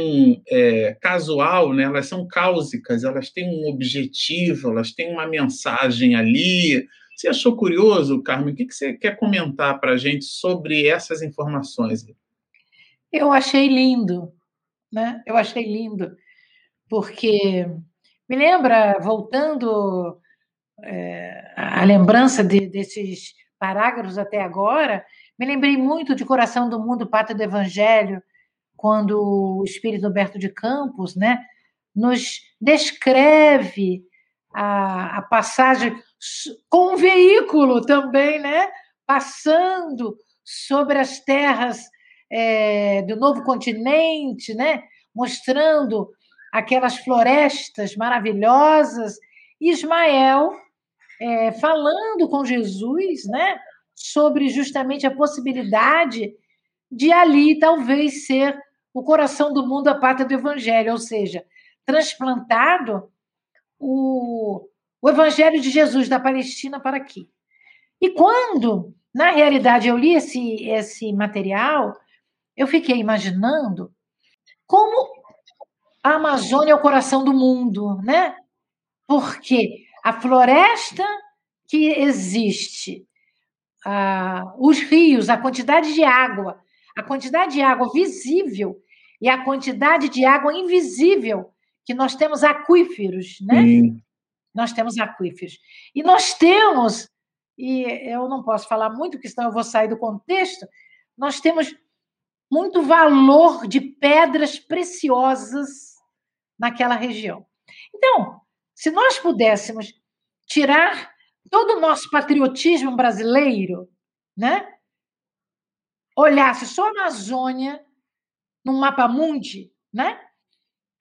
é, casual, né? elas são cáusicas, elas têm um objetivo, elas têm uma mensagem ali. Você achou curioso, Carmen? O que, você quer comentar para a gente sobre essas informações? Eu achei lindo, né? Eu achei lindo, porque me lembra, voltando é, a lembrança de, desses parágrafos até agora, me lembrei muito de Coração do Mundo, Pátria do Evangelho, quando o espírito Humberto de Campos né, nos descreve a, a passagem com um veículo também, né, passando sobre as terras é, do novo continente, né, mostrando aquelas florestas maravilhosas. Ismael é, falando com Jesus, né, sobre justamente a possibilidade de ali talvez ser o coração do mundo, a pátria do evangelho, ou seja, transplantado o, o evangelho de Jesus da Palestina para aqui. E quando, na realidade, eu li esse, esse material, eu fiquei imaginando como a Amazônia é o coração do mundo, né? Porque a floresta que existe, ah, os rios, a quantidade de água, a quantidade de água visível e a quantidade de água invisível, que nós temos aquíferos, né? Sim. Nós temos aquíferos. E nós temos, e eu não posso falar muito, porque senão eu vou sair do contexto, nós temos muito valor de pedras preciosas naquela região. Então, se nós pudéssemos tirar todo o nosso patriotismo brasileiro, né? Olhasse só a Amazônia no mapa mundi, né?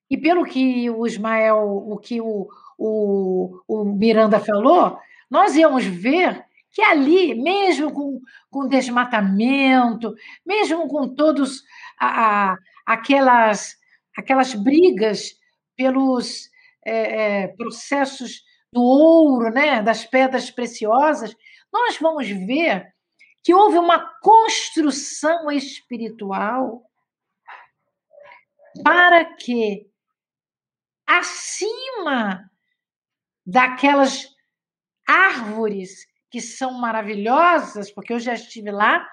E pelo que o Ismael, o que o, o, o Miranda falou, nós íamos ver que ali, mesmo com, com desmatamento, mesmo com todos a, a, aquelas, aquelas brigas pelos é, é, processos do ouro, né, das pedras preciosas, nós vamos ver que houve uma construção espiritual para que, acima daquelas árvores que são maravilhosas, porque eu já estive lá,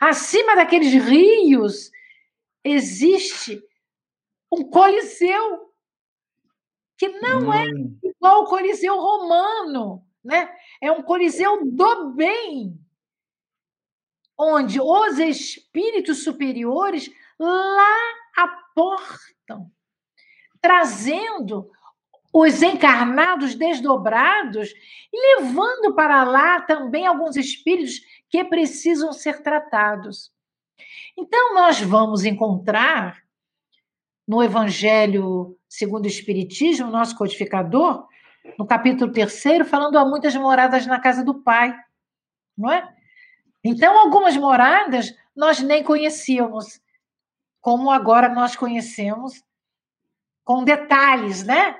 acima daqueles rios, existe um coliseu que não é hum. é igual ao coliseu romano, né? É um coliseu do bem, onde os espíritos superiores lá aportam, trazendo os encarnados desdobrados e levando para lá também alguns espíritos que precisam ser tratados. Então, nós vamos encontrar no Evangelho segundo o Espiritismo, nosso codificador, no capítulo 3, falando há muitas moradas na casa do Pai, não é? Então, algumas moradas nós nem conhecíamos, como agora nós conhecemos, com detalhes, né?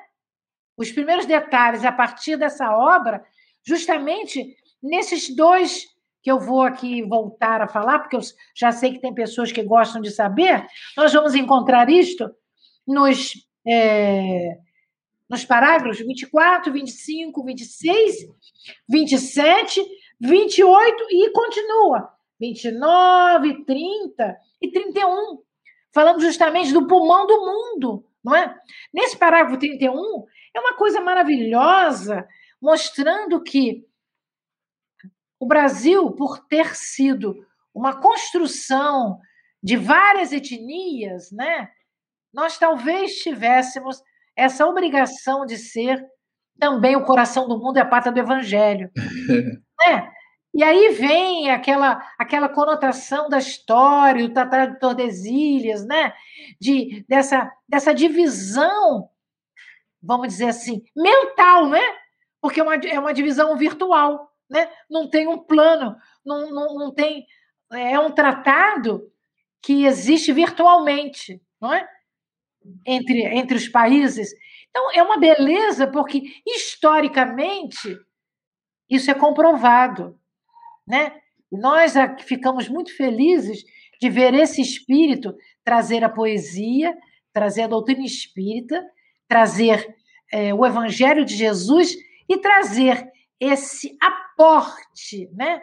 Os primeiros detalhes a partir dessa obra, justamente nesses dois que eu vou aqui voltar a falar, porque eu já sei que tem pessoas que gostam de saber, nós vamos encontrar isto nos, é, nos parágrafos 24, 25, 26, 27, 28 e continua. 29, 30 e 31, falando justamente do pulmão do mundo, não é? Nesse parágrafo 31, é uma coisa maravilhosa, mostrando que o Brasil, por ter sido uma construção de várias etnias, né? Nós talvez tivéssemos essa obrigação de ser também o coração do mundo e a pata do evangelho. né? E aí vem aquela, aquela conotação da história, o Tratado de Tordesilhas, né? De, dessa, dessa divisão, vamos dizer assim, mental, né? Porque é uma, é uma divisão virtual, né? Não tem um plano, não, não, não tem. É um tratado que existe virtualmente, não é? Entre, entre os países. Então, é uma beleza, porque historicamente isso é comprovado né? Nós ficamos muito felizes de ver esse espírito trazer a poesia, trazer a doutrina espírita, trazer é, o Evangelho de Jesus e trazer esse aporte, né?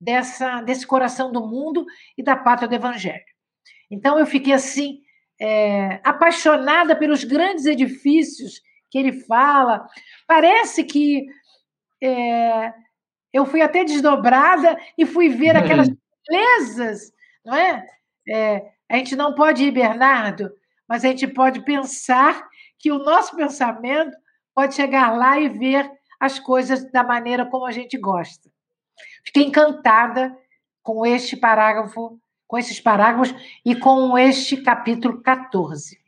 Dessa, desse coração do mundo e da pátria do Evangelho. Então eu fiquei assim é, apaixonada pelos grandes edifícios que ele fala. Parece que é, eu fui até desdobrada e fui ver aquelas belezas, não é? é? A gente não pode ir, Bernardo, mas a gente pode pensar que o nosso pensamento pode chegar lá e ver as coisas da maneira como a gente gosta. Fiquei encantada com este parágrafo, com esses parágrafos e com este capítulo 14.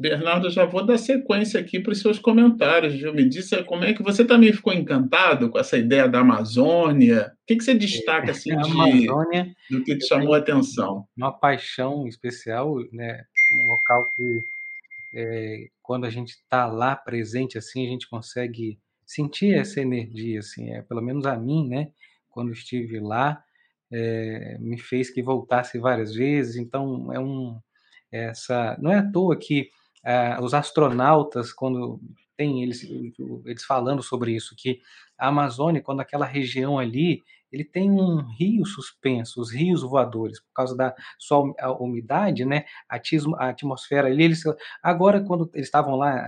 Bernardo, já vou dar sequência aqui para os seus comentários, viu? Me disse como é que você também ficou encantado com essa ideia da Amazônia. O que, que você destaca é, assim, de, Amazônia, do que te chamou a atenção? Uma paixão especial, né? Um local que é, quando a gente está lá presente, assim, a gente consegue sentir essa energia, assim, é, pelo menos a mim, né? Quando estive lá, é, me fez que voltasse várias vezes. Então, é um essa não é à toa que uh, os astronautas quando tem eles eles falando sobre isso que a Amazônia quando aquela região ali ele tem um rio suspenso, os rios voadores, por causa da sua umidade, né? A, atmosfera ali, eles, agora quando eles estavam lá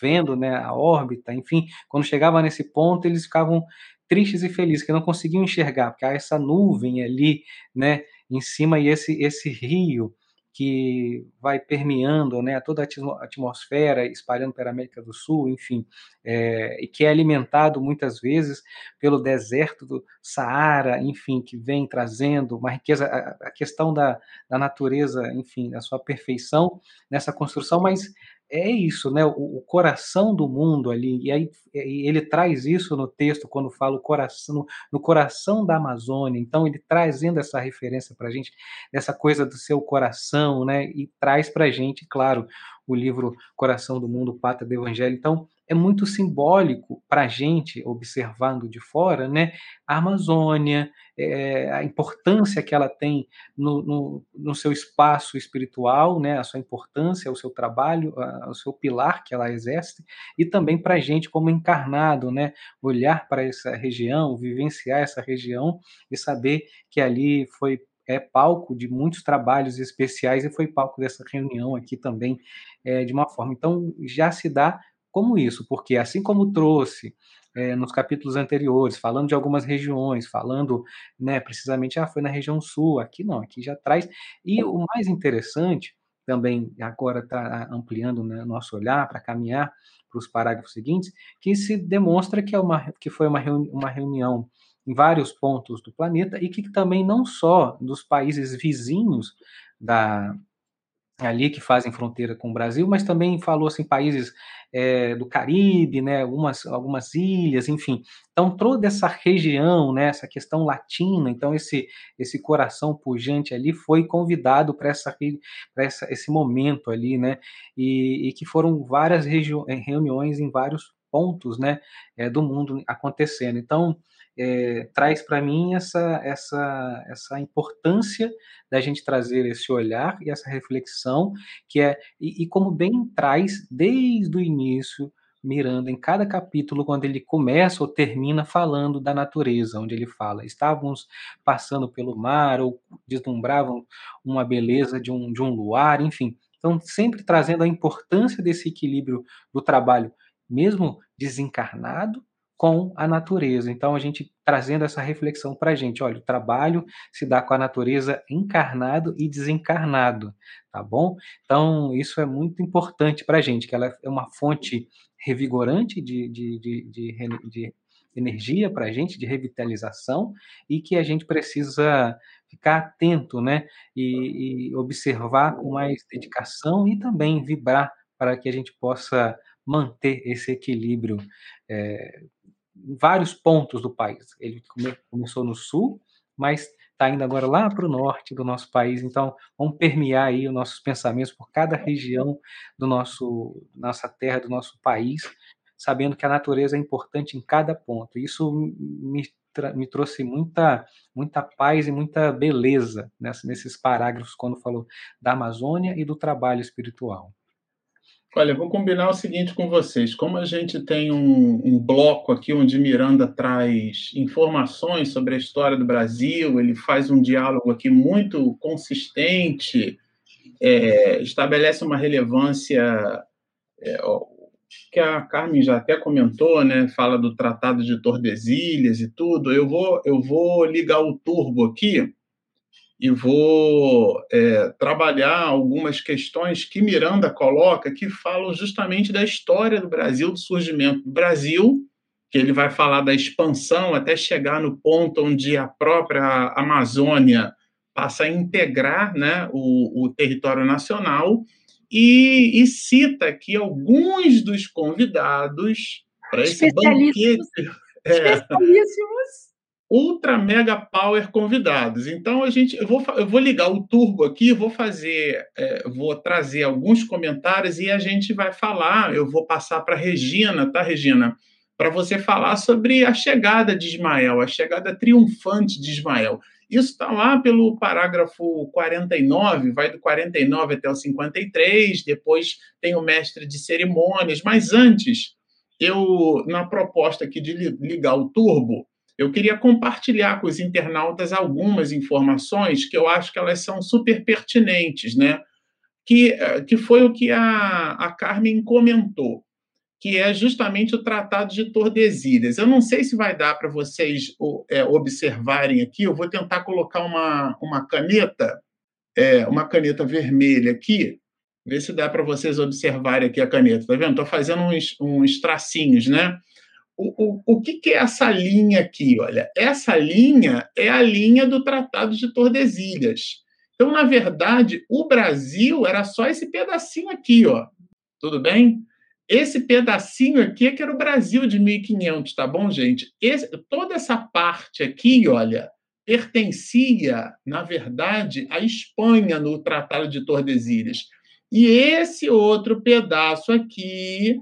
vendo, né, a órbita, enfim, quando chegava nesse ponto, eles ficavam tristes e felizes, que não conseguiam enxergar, porque há essa nuvem ali, né, em cima e esse esse rio que vai permeando né, toda a atmosfera, espalhando para a América do Sul, enfim, é, e que é alimentado muitas vezes pelo deserto do Saara, enfim, que vem trazendo uma riqueza, a, a questão da, da natureza, enfim, da sua perfeição nessa construção, mas é isso, né? O, o, coração do mundo ali, e aí ele traz isso no texto quando fala o coração, no, no coração da Amazônia. Então ele trazendo essa referência para a gente dessa coisa do seu coração, né? E traz para a gente, claro, o livro Coração do Mundo, Pátria do Evangelho. Então é muito simbólico para a gente, observando de fora, né, a Amazônia, é, a importância que ela tem no, no, no, seu espaço espiritual, né, a sua importância, o seu trabalho, a, o seu pilar que ela exerce, e também para a gente como encarnado, né, olhar para essa região, vivenciar essa região e saber que ali foi é palco de muitos trabalhos especiais e foi palco dessa reunião aqui também é, de uma forma. Então já se dá como isso, porque assim como trouxe é, nos capítulos anteriores, falando de algumas regiões, falando, né, precisamente, ah, foi na região sul, aqui não, aqui já traz. E o mais interessante, também agora está ampliando né, nosso olhar para caminhar para os parágrafos seguintes, que se demonstra que, é uma, que foi uma, reuni uma reunião em vários pontos do planeta e que também não só dos países vizinhos da, ali que fazem fronteira com o Brasil, mas também falou assim países é, do Caribe, né, algumas, algumas ilhas, enfim. Então toda essa região, né, essa questão latina, então esse esse coração pujante ali foi convidado para essa para esse momento ali, né, e, e que foram várias reuniões em vários pontos, né, é, do mundo acontecendo. Então é, traz para mim essa, essa, essa importância da gente trazer esse olhar e essa reflexão, que é, e, e como bem traz desde o início, Miranda, em cada capítulo, quando ele começa ou termina falando da natureza, onde ele fala: estávamos passando pelo mar ou deslumbravam uma beleza de um, de um luar, enfim. Então, sempre trazendo a importância desse equilíbrio do trabalho, mesmo desencarnado, com a natureza. Então, a gente trazendo essa reflexão para a gente: olha, o trabalho se dá com a natureza encarnado e desencarnado, tá bom? Então, isso é muito importante para a gente, que ela é uma fonte revigorante de, de, de, de, energia para a gente, de revitalização, e que a gente precisa ficar atento, né? E, e observar com mais dedicação e também vibrar para que a gente possa manter esse equilíbrio é, em vários pontos do país. Ele come, começou no sul, mas está indo agora lá para o norte do nosso país. Então, vamos permear aí os nossos pensamentos por cada região do nosso nossa terra, do nosso país, sabendo que a natureza é importante em cada ponto. Isso me, me trouxe muita muita paz e muita beleza nesses parágrafos quando falou da Amazônia e do trabalho espiritual. Olha, vou combinar o seguinte com vocês. Como a gente tem um, um, bloco aqui onde Miranda traz informações sobre a história do Brasil, ele faz um diálogo aqui muito consistente, é, estabelece uma relevância é, que a Carmen já até comentou, né? Fala do Tratado de Tordesilhas e tudo. Eu vou, eu vou ligar o turbo aqui e vou é, trabalhar algumas questões que Miranda coloca que falam justamente da história do Brasil, do surgimento do Brasil, que ele vai falar da expansão até chegar no ponto onde a própria Amazônia passa a integrar né, o, o território nacional, e, e, cita aqui alguns dos convidados para esse banquete. É, Especialíssimos ultra mega power convidados. Então a gente, eu vou, eu vou ligar o turbo aqui, vou fazer, é, vou trazer alguns comentários e a gente vai falar. Eu vou passar para Regina, tá, Regina, para você falar sobre a chegada de Ismael, a chegada triunfante de Ismael. Isso está lá pelo parágrafo 49, vai do 49 até o 53, depois tem o mestre de cerimônias, mas antes, eu, na proposta aqui de ligar o turbo, eu queria compartilhar com os internautas algumas informações que eu acho que elas são super pertinentes, né? Que, eh, que foi o que a, a Carmen comentou, que é justamente o Tratado de Tordesilhas. Eu não sei se vai dar para vocês é, observarem aqui, eu vou tentar colocar uma, uma caneta, é, uma caneta vermelha aqui, ver se dá para vocês observarem aqui a caneta, tá vendo? Estou fazendo uns, uns tracinhos, né? O, o, o que, que, é essa linha aqui? Olha, essa linha é a linha do Tratado de Tordesilhas. Então, na verdade, o Brasil era só esse pedacinho aqui, ó. Tudo bem? Esse pedacinho aqui é que era o Brasil de 1500, tá bom, gente? Esse, toda essa parte aqui, olha, pertencia, na verdade, à Espanha no Tratado de Tordesilhas. E esse outro pedaço aqui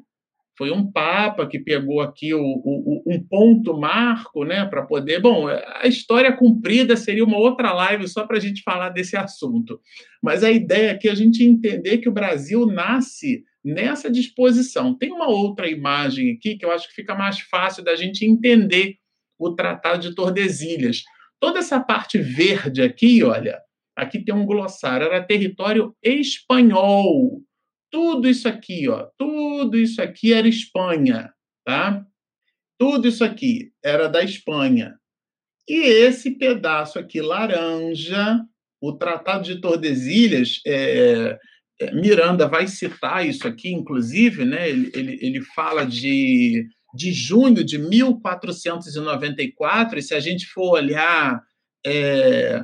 foi um papa que pegou aqui o, o, um ponto marco, né, para poder. Bom, a história cumprida seria uma outra live só para a gente falar desse assunto. Mas a ideia é que a gente entender que o Brasil nasce nessa disposição. Tem uma outra imagem aqui que eu acho que fica mais fácil da gente entender o Tratado de Tordesilhas. Toda essa parte verde aqui, olha, aqui tem um glossário, era território espanhol tudo isso aqui, ó, tudo isso aqui era Espanha, tá? Tudo isso aqui era da Espanha. E esse pedaço aqui laranja, o Tratado de Tordesilhas, é, é, Miranda vai citar isso aqui, inclusive, né? Ele, ele, ele fala de, de junho de 1494, e se a gente for olhar é,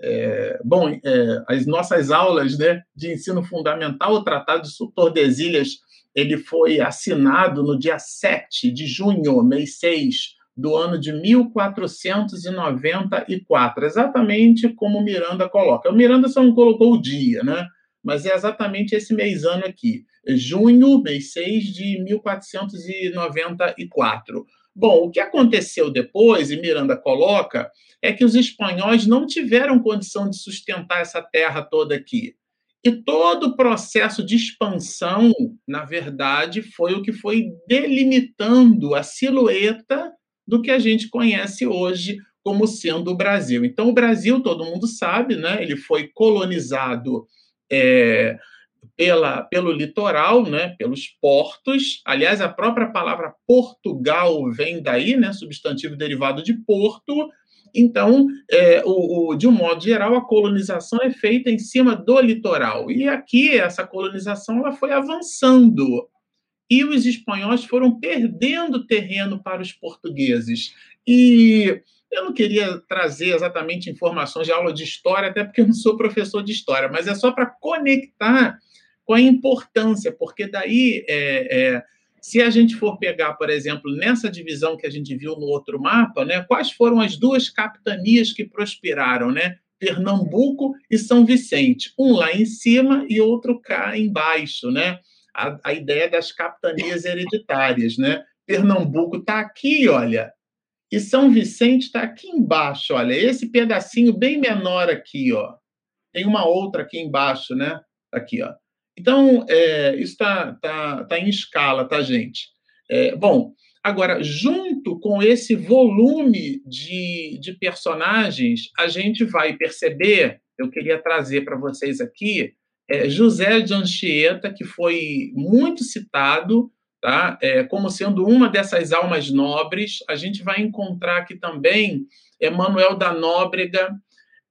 é, bom, é, as nossas aulas né, de ensino fundamental, o Tratado de Tordesilhas, ele foi assinado no dia 7 de junho, mês 6 do ano de 1494, exatamente como Miranda coloca. O Miranda só não colocou o dia, né? Mas é exatamente esse mês ano aqui, junho, mês 6 de 1494. Bom, o que aconteceu depois, e Miranda coloca, é que os espanhóis não tiveram condição de sustentar essa terra toda aqui. E todo o processo de expansão, na verdade, foi o que foi delimitando a silhueta do que a gente conhece hoje como sendo o Brasil. Então, o Brasil, todo mundo sabe, né? ele foi colonizado é, pela, pelo litoral, né, pelos portos. Aliás, a própria palavra Portugal vem daí, né, substantivo derivado de porto. Então, é, o, o, de um modo geral, a colonização é feita em cima do litoral. E aqui, essa colonização ela foi avançando. E os espanhóis foram perdendo terreno para os portugueses. E eu não queria trazer exatamente informações de aula de história, até porque eu não sou professor de história, mas é só para conectar com a importância, porque daí, é, é, se a gente for pegar, por exemplo, nessa divisão que a gente viu no outro mapa, né, quais foram as duas capitanias que prosperaram, né? Pernambuco e São Vicente, um lá em cima e outro cá embaixo, né? A, a ideia das capitanias hereditárias, né? Pernambuco está aqui, olha, e São Vicente está aqui embaixo, olha, esse pedacinho bem menor aqui, ó. Tem uma outra aqui embaixo, né? Aqui, ó. Então, é, isso está tá, tá em escala, tá, gente? É, bom, agora, junto com esse volume de, de personagens, a gente vai perceber, eu queria trazer para vocês aqui, é, José de Anchieta, que foi muito citado, tá? É, como sendo uma dessas almas nobres. A gente vai encontrar aqui também Emanuel da Nóbrega,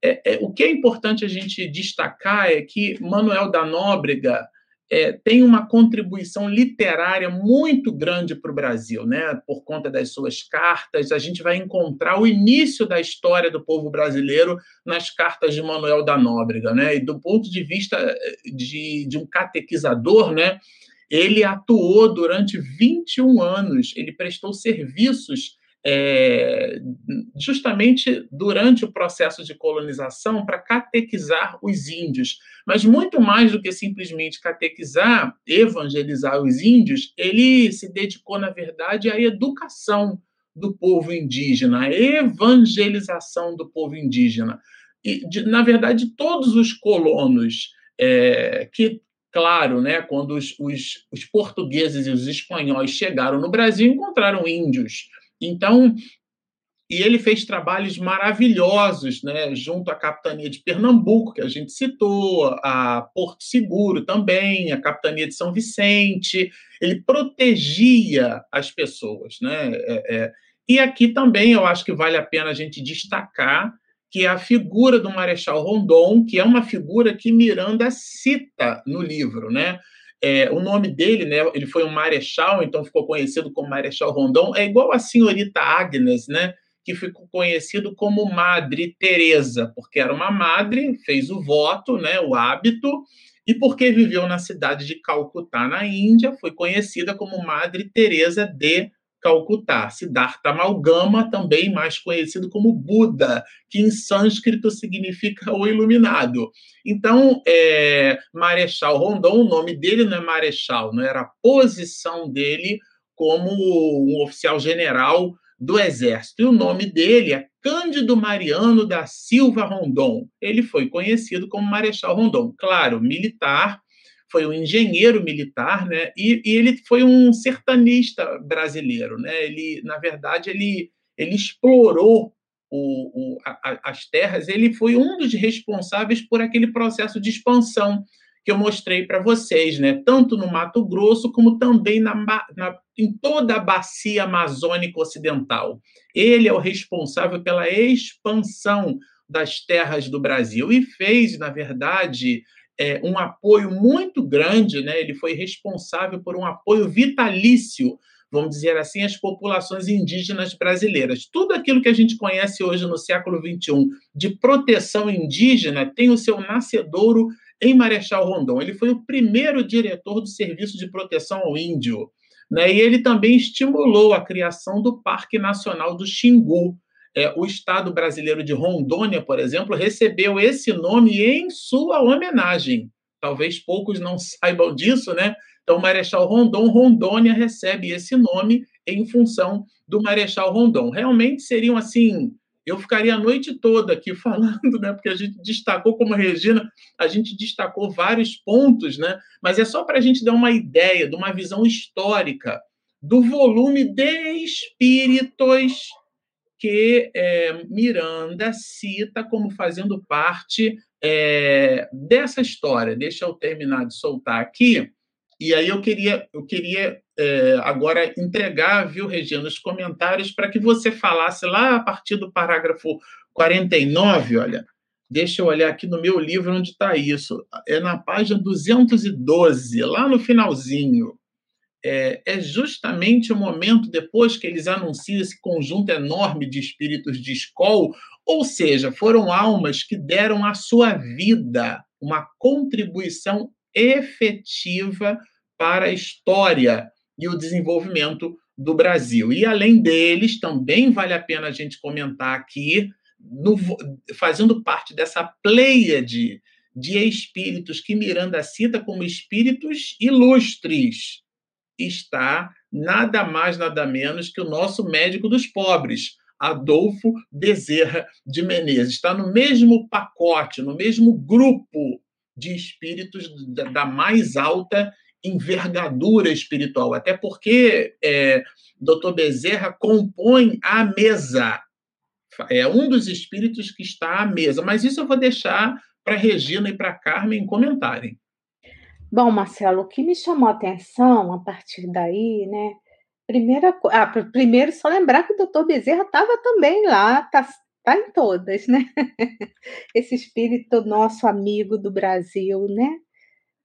é, é, o que é importante a gente destacar é que Manuel da Nóbrega é, tem uma contribuição literária muito grande para o Brasil, né? Por conta das suas cartas, a gente vai encontrar o início da história do povo brasileiro nas cartas de Manuel da Nóbrega, né? E do ponto de vista é, de, de um catequizador, né? Ele atuou durante 21 anos, ele prestou serviços é, justamente durante o processo de colonização para catequizar os índios. Mas muito mais do que simplesmente catequizar, evangelizar os índios, ele se dedicou, na verdade, à educação do povo indígena, à evangelização do povo indígena. E, de, na verdade, todos os colonos é, que claro, né, quando os, os, os, portugueses e os espanhóis chegaram no Brasil, encontraram índios. Então, e ele fez trabalhos maravilhosos, né, junto à capitania de Pernambuco, que a gente citou, a Porto Seguro também, a capitania de São Vicente. Ele protegia as pessoas, né? É, é. E aqui também eu acho que vale a pena a gente destacar que é a figura do Marechal Rondon, que é uma figura que Miranda cita no livro, né? É, o nome dele, né, ele foi um marechal, então ficou conhecido como Marechal Rondon, é igual a senhorita Agnes, né, que ficou conhecido como Madre Teresa, porque era uma madre, fez o voto, né, o hábito, e porque viveu na cidade de Calcutá, na Índia, foi conhecida como Madre Teresa de Calcutá. Siddhartha Amalgama, também mais conhecido como Buda, que em sânscrito significa o iluminado. Então, é, Marechal Rondon, o nome dele não é Marechal, não era a posição dele como um oficial general do Exército. E o nome dele é Cândido Mariano da Silva Rondon. Ele foi conhecido como Marechal Rondon. Claro, militar, foi um engenheiro militar, né? E, e, ele foi um sertanista brasileiro, né? Ele, na verdade, ele, ele explorou o, o, a, as terras. Ele foi um dos responsáveis por aquele processo de expansão que eu mostrei para vocês, né? Tanto no Mato Grosso como também na, na, em toda a bacia amazônica ocidental. Ele é o responsável pela expansão das terras do Brasil e fez, na verdade, é, um apoio muito grande, né? ele foi responsável por um apoio vitalício vamos dizer assim, as populações indígenas brasileiras. Tudo aquilo que a gente conhece hoje no século XXI de proteção indígena tem o seu nascedouro em Marechal Rondon. Ele foi o primeiro diretor do Serviço de Proteção ao Índio. Né? E ele também estimulou a criação do Parque Nacional do Xingu. É, o Estado brasileiro de Rondônia, por exemplo, recebeu esse nome em sua homenagem. Talvez poucos não saibam disso, né? Então, Marechal Rondon, Rondônia recebe esse nome em função do Marechal Rondon. Realmente seriam assim eu ficaria a noite toda aqui falando, né? Porque a gente destacou, como Regina, a gente destacou vários pontos, né? Mas é só para a gente dar uma ideia de uma visão histórica do volume de espíritos que é, Miranda cita como fazendo parte é, dessa história. Deixa eu terminar de soltar aqui. E aí eu queria, eu queria é, agora entregar, viu, Regina, os comentários para que você falasse lá a partir do parágrafo 49, olha, deixa eu olhar aqui no meu livro onde está isso, é na página 212, lá no finalzinho. É, é, justamente o momento depois que eles anunciam esse conjunto enorme de espíritos de escola, ou seja, foram almas que deram a sua vida uma contribuição efetiva para a história e o desenvolvimento do Brasil. E além deles, também vale a pena a gente comentar aqui, no, fazendo parte dessa pleiade de espíritos que Miranda cita como espíritos ilustres, está nada mais, nada menos que o nosso médico dos pobres, Adolfo Bezerra de Menezes. Está no mesmo pacote, no mesmo grupo de espíritos da mais alta envergadura espiritual, até porque é, Dr. Bezerra compõe a mesa, é um dos espíritos que está à mesa, mas isso eu vou deixar para Regina e para Carmen comentarem. Bom, Marcelo, o que me chamou a atenção a partir daí, né? Primeira, ah, primeiro, só lembrar que o doutor Bezerra estava também lá, está tá em todas, né? Esse espírito nosso amigo do Brasil, né?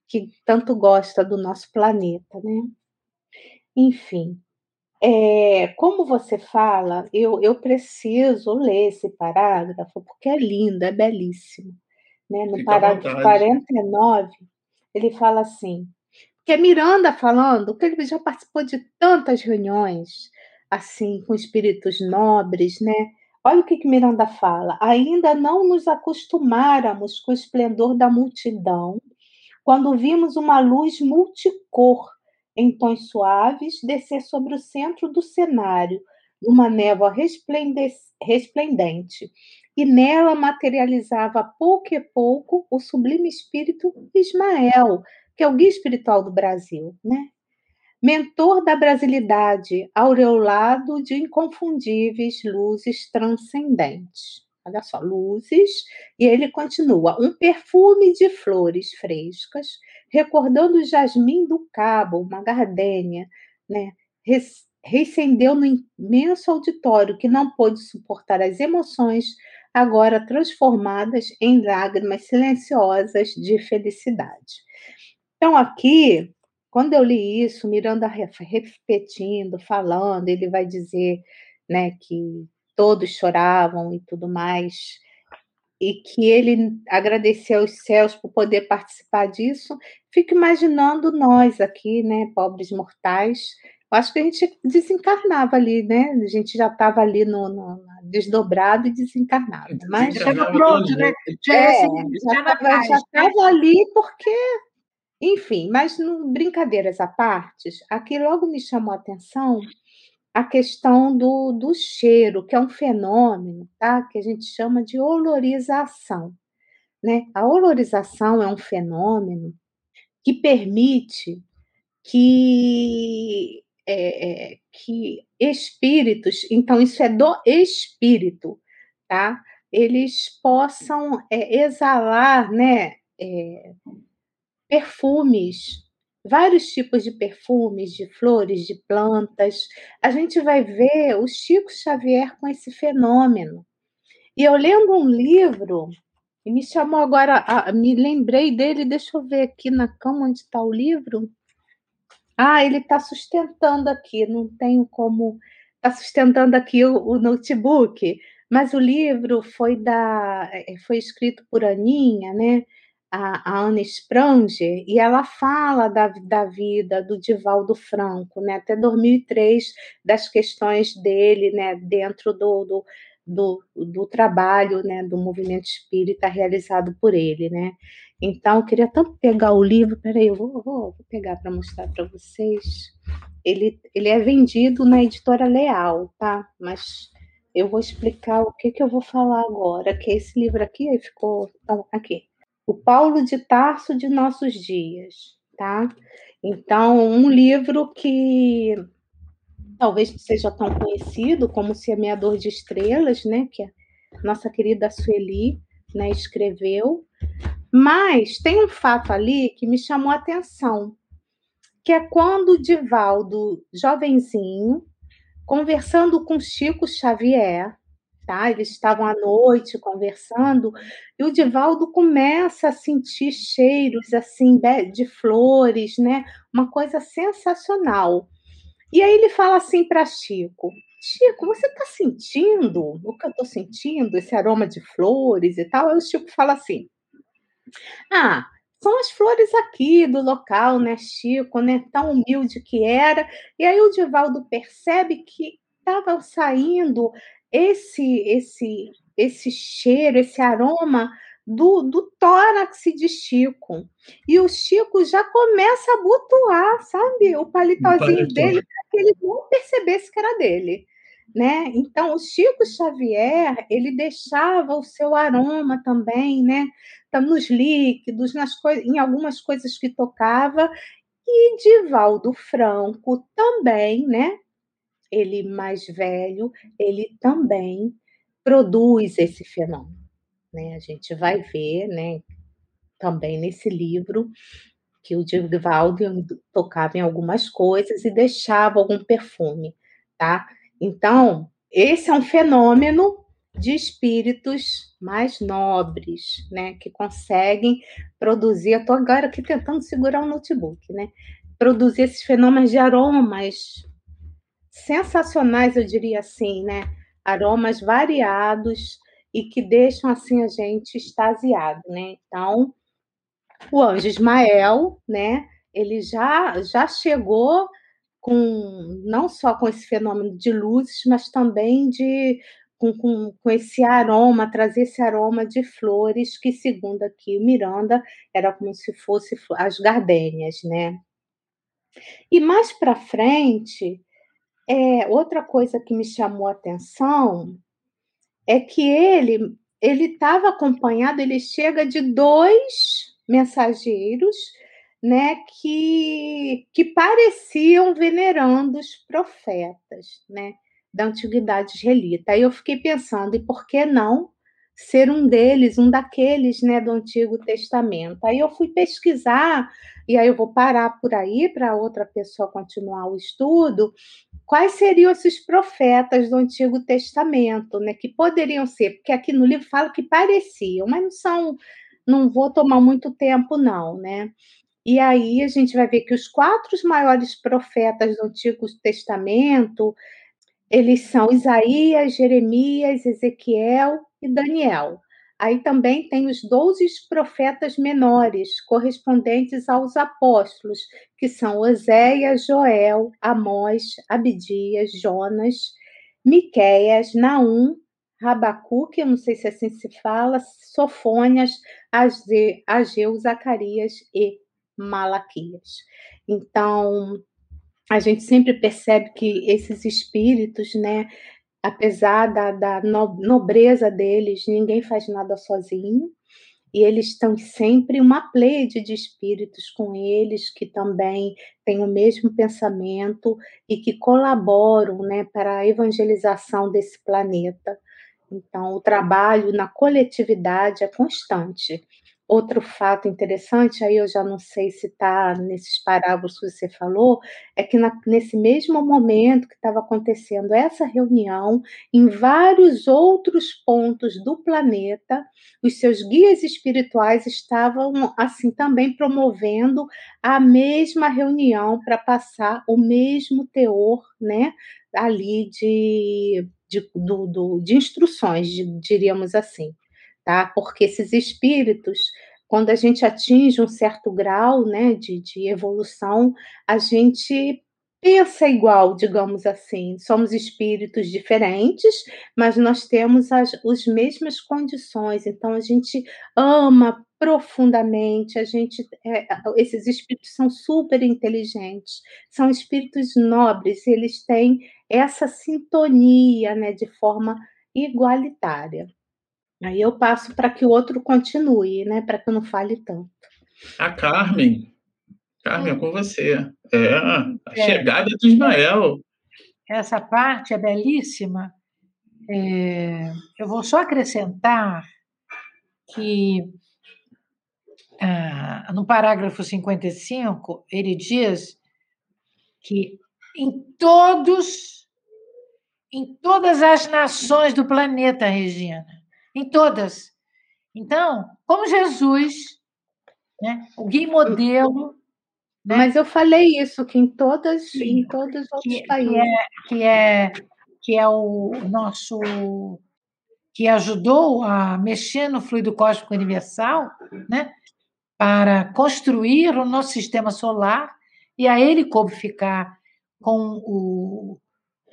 Que tanto gosta do nosso planeta, né? Enfim, é, como você fala, eu, eu preciso ler esse parágrafo, porque é lindo, é belíssimo. Né? No Fica parágrafo 49, ele fala assim, que é Miranda falando, que ele já participou de tantas reuniões, assim, com espíritos nobres, né? Olha o que, que Miranda fala. Ainda não nos acostumáramos com o esplendor da multidão, quando vimos uma luz multicor, em tons suaves, descer sobre o centro do cenário, numa névoa resplendente, e nela materializava pouco e pouco o sublime espírito Ismael, que é o guia espiritual do Brasil, né? mentor da brasilidade, aureolado de inconfundíveis luzes transcendentes. Olha só, luzes, e ele continua: um perfume de flores frescas, recordando o jasmim do cabo, uma gardênia, né? Recendeu no imenso auditório que não pôde suportar as emoções, agora transformadas em lágrimas silenciosas de felicidade. Então, aqui quando eu li isso, Miranda repetindo, falando, ele vai dizer né, que todos choravam e tudo mais, e que ele agradeceu aos céus por poder participar disso. Fico imaginando nós aqui, né, pobres mortais. Eu acho que a gente desencarnava ali, né? A gente já estava ali no, no, desdobrado e desencarnado. Mas já estava pronto, né? Já, é, já estava ali porque enfim, mas no, brincadeiras à parte, aqui logo me chamou a atenção a questão do, do cheiro, que é um fenômeno tá? que a gente chama de olorização. Né? A olorização é um fenômeno que permite que, é, é, que espíritos, então isso é do espírito, tá? eles possam é, exalar né, é, perfumes, vários tipos de perfumes, de flores, de plantas. A gente vai ver o Chico Xavier com esse fenômeno. E eu lendo um livro, e me chamou agora, me lembrei dele, deixa eu ver aqui na cama onde está o livro. Ah, ele está sustentando aqui, não tenho como. Está sustentando aqui o, o, notebook, mas o livro foi da, é, foi escrito por Aninha, né? A, a Spranger, e ela fala da, da vida do Divaldo Franco, né? Até 2003, das questões dele, né? Dentro do, do do, do trabalho, né, do movimento espírita realizado por ele, né? Então, eu queria tanto pegar o livro, peraí, eu vou, vou, vou pegar para mostrar para vocês. Ele, ele é vendido na editora Leal, tá? Mas eu vou explicar o que, que eu vou falar agora, que esse livro aqui aí ficou aqui. O Paulo de Tarso de Nossos Dias, tá? Então, um livro que talvez seja tão conhecido como Semeador de Estrelas, né, que a nossa querida Sueli né, escreveu. Mas tem um fato ali que me chamou a atenção, que é quando o Divaldo, jovenzinho, conversando com Chico Xavier, tá? Eles estavam à noite conversando e o Divaldo começa a sentir cheiros assim de flores, né? Uma coisa sensacional. E aí ele fala assim para Chico: Chico, você está sentindo o que eu estou sentindo, esse aroma de flores e tal? Aí o Chico fala assim: Ah, são as flores aqui do local, né, Chico, né? Tão humilde que era. E aí o Divaldo percebe que estava saindo esse esse esse cheiro, esse aroma do, do tórax de Chico. E o Chico já começa a butuar, sabe? O paletózinho dele, para que ele não percebesse que era dele. Né? Então, o Chico Xavier, ele deixava o seu aroma também, né? Nos líquidos, nas em algumas coisas que tocava, e Divaldo Franco também, né? Ele mais velho, ele também produz esse fenômeno né? A gente vai ver, né, também nesse livro que o Divaldo tocava em algumas coisas e deixava algum perfume, tá? Então, esse é um fenômeno de espíritos mais nobres, né, que conseguem produzir. Tô agora aqui tentando segurar o notebook, né? Produzir esses fenômenos de aromas sensacionais, eu diria assim, né? Aromas variados e que deixam assim a gente extasiado, né? Então, o anjo Ismael, né? Ele já já chegou com não só com esse fenômeno de luzes, mas também de com, com, com esse aroma, trazer esse aroma de flores que, segundo aqui o Miranda, era como se fosse as gardênias, né? E mais para frente, é, outra coisa que me chamou a atenção é que ele ele estava acompanhado, ele chega de dois mensageiros, né, que que pareciam venerando os profetas, né, da antiguidade israelita. Aí eu fiquei pensando, e por que não ser um deles, um daqueles, né, do Antigo Testamento? Aí eu fui pesquisar e aí eu vou parar por aí para outra pessoa continuar o estudo quais seriam esses profetas do Antigo Testamento, né, que poderiam ser, porque aqui no livro fala que pareciam, mas não são, não vou tomar muito tempo não, né? E aí a gente vai ver que os quatro maiores profetas do Antigo Testamento, eles são Isaías, Jeremias, Ezequiel e Daniel. Aí também tem os doze profetas menores, correspondentes aos apóstolos, que são Oséias, Joel, Amós, Abidias, Jonas, Miqueias, Naum, Rabacuque, eu não sei se assim se fala, Sofônias, Ageu, Zacarias e Malaquias. Então, a gente sempre percebe que esses espíritos, né, apesar da, da nobreza deles, ninguém faz nada sozinho. E eles estão sempre uma pleide de espíritos com eles que também têm o mesmo pensamento e que colaboram né, para a evangelização desse planeta. Então, o trabalho na coletividade é constante. Outro fato interessante, aí eu já não sei se está nesses parágrafos que você falou, é que na, nesse mesmo momento que estava acontecendo essa reunião, em vários outros pontos do planeta, os seus guias espirituais estavam assim também promovendo a mesma reunião para passar o mesmo teor, né, ali de, de, do, do, de instruções, diríamos assim tá? Porque esses espíritos, quando a gente atinge um certo grau, né, de, de evolução, a gente pensa igual, digamos assim. Somos espíritos diferentes, mas nós temos as, as mesmas condições. Então a gente ama profundamente. A gente, é, esses espíritos são super inteligentes, são espíritos nobres. Eles têm essa sintonia, né, de forma igualitária. Aí eu passo para que o outro continue, né? Para que eu não fale tanto. A Carmen. Carmen, é com você. É, a é. chegada de Ismael. Essa parte é belíssima. É, eu vou só acrescentar que ah, no parágrafo 55, ele diz que em todos, em todas as nações do planeta, Regina, em todas. Então, como Jesus, né, o guia modelo. Né, Mas eu falei isso, que em todas, em todos os outros que, países. Que é, que é, que é o nosso. que ajudou a mexer no fluido cósmico universal, né, para construir o nosso sistema solar e a ele ficar com o,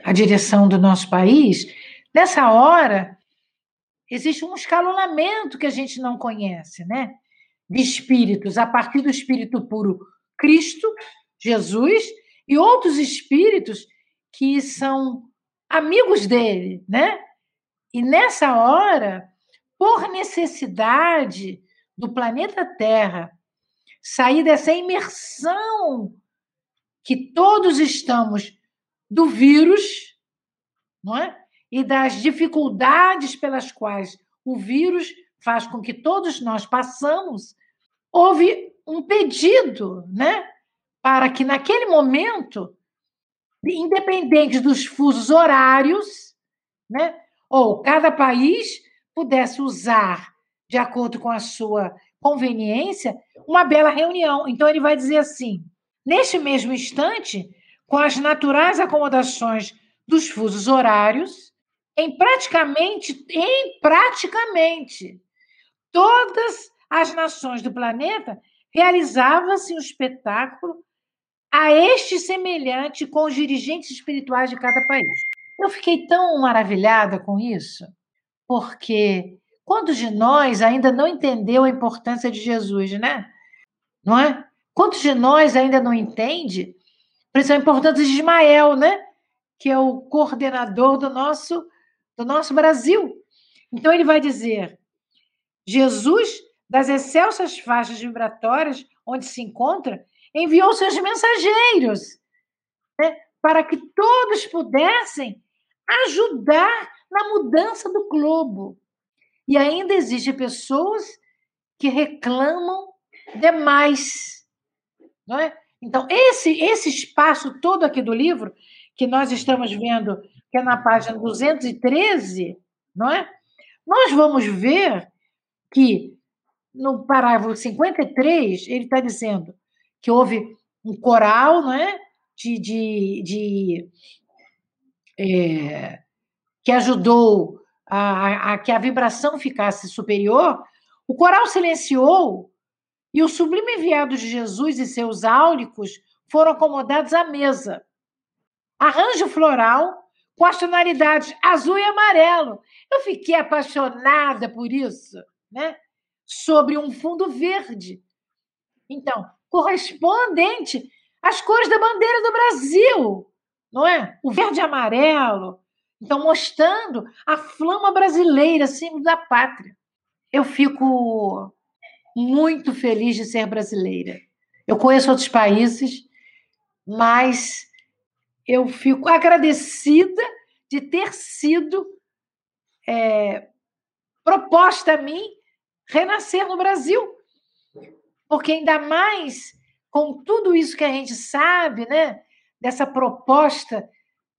a direção do nosso país. Nessa hora, existe um escalonamento que a gente não conhece, né? De espíritos, a partir do espírito puro Cristo, Jesus, e outros espíritos que são amigos dele, né? E nessa hora, por necessidade do planeta Terra sair dessa imersão que todos estamos do vírus, não é? E das dificuldades pelas quais o vírus faz com que todos nós passamos, houve um pedido, né, para que naquele momento, independente dos fusos horários, né, ou cada país pudesse usar de acordo com a sua conveniência uma bela reunião. Então ele vai dizer assim: neste mesmo instante, com as naturais acomodações dos fusos horários, em praticamente, em praticamente todas as nações do planeta realizava-se um espetáculo a este semelhante com os dirigentes espirituais de cada país. Eu fiquei tão maravilhada com isso, porque quantos de nós ainda não entendeu a importância de Jesus, né? Não é? Quantos de nós ainda não entende, principalmente a importância de Ismael, né? Que é o coordenador do nosso do nosso Brasil. Então ele vai dizer: Jesus, das excelsas faixas vibratórias onde se encontra, enviou seus mensageiros né, para que todos pudessem ajudar na mudança do globo. E ainda existem pessoas que reclamam demais. Não é? Então, esse, esse espaço todo aqui do livro, que nós estamos vendo que é na página 213, não é? Nós vamos ver que no parágrafo 53, ele está dizendo que houve um coral, não é? De, de, de é, que ajudou a, a, que a vibração ficasse superior, o coral silenciou e o sublime enviado de Jesus e seus áulicos foram acomodados à mesa. Arranjo floral com as tonalidades azul e amarelo. Eu fiquei apaixonada por isso, né? Sobre um fundo verde. Então, correspondente às cores da bandeira do Brasil, não é? O verde e amarelo. Então, mostrando a flama brasileira, símbolo da pátria. Eu fico muito feliz de ser brasileira. Eu conheço outros países, mas eu fico agradecida de ter sido é, proposta a mim renascer no Brasil. Porque ainda mais com tudo isso que a gente sabe, né, dessa proposta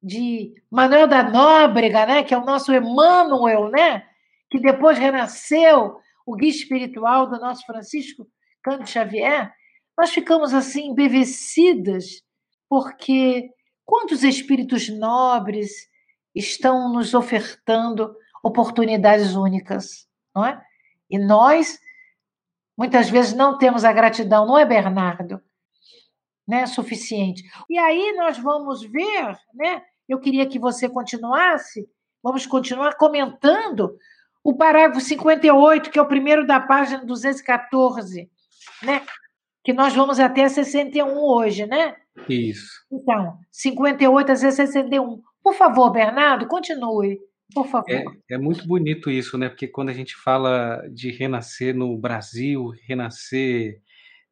de Manuel da Nóbrega, né, que é o nosso Emmanuel, né, que depois renasceu, o guia espiritual do nosso Francisco Cândido Xavier, nós ficamos assim embevecidas, porque quantos espíritos nobres estão nos ofertando oportunidades únicas, não é? E nós muitas vezes não temos a gratidão, não é Bernardo, né, suficiente. E aí nós vamos ver, né? Eu queria que você continuasse, vamos continuar comentando o parágrafo 58, que é o primeiro da página 214, né? Que nós vamos até 61 hoje, né? Isso. Então, 58 a 61. Por favor, Bernardo, continue. Por favor. É, é, muito bonito isso, né? Porque quando a gente fala de renascer no Brasil, renascer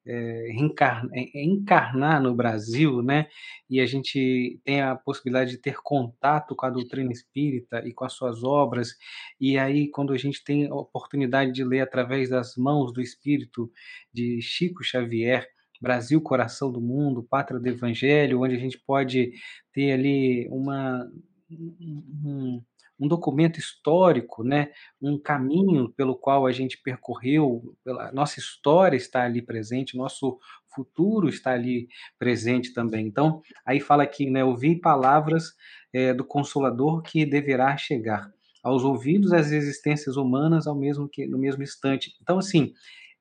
é, reencarnar, é, é, encarnar no Brasil, né? E a gente tem a possibilidade de ter contato com a doutrina espírita e com as suas obras. E aí, quando a gente tem a oportunidade de ler através das mãos do Espírito de Chico Xavier, Brasil, coração do mundo, pátria do Evangelho, onde a gente pode ter ali uma um, um documento histórico, né, um caminho pelo qual a gente percorreu, pela nossa história está ali presente, nosso futuro está ali presente também. Então, aí fala aqui, né, ouvir palavras é, do Consolador que deverá chegar aos ouvidos das existências humanas ao mesmo que no mesmo instante. Então, assim,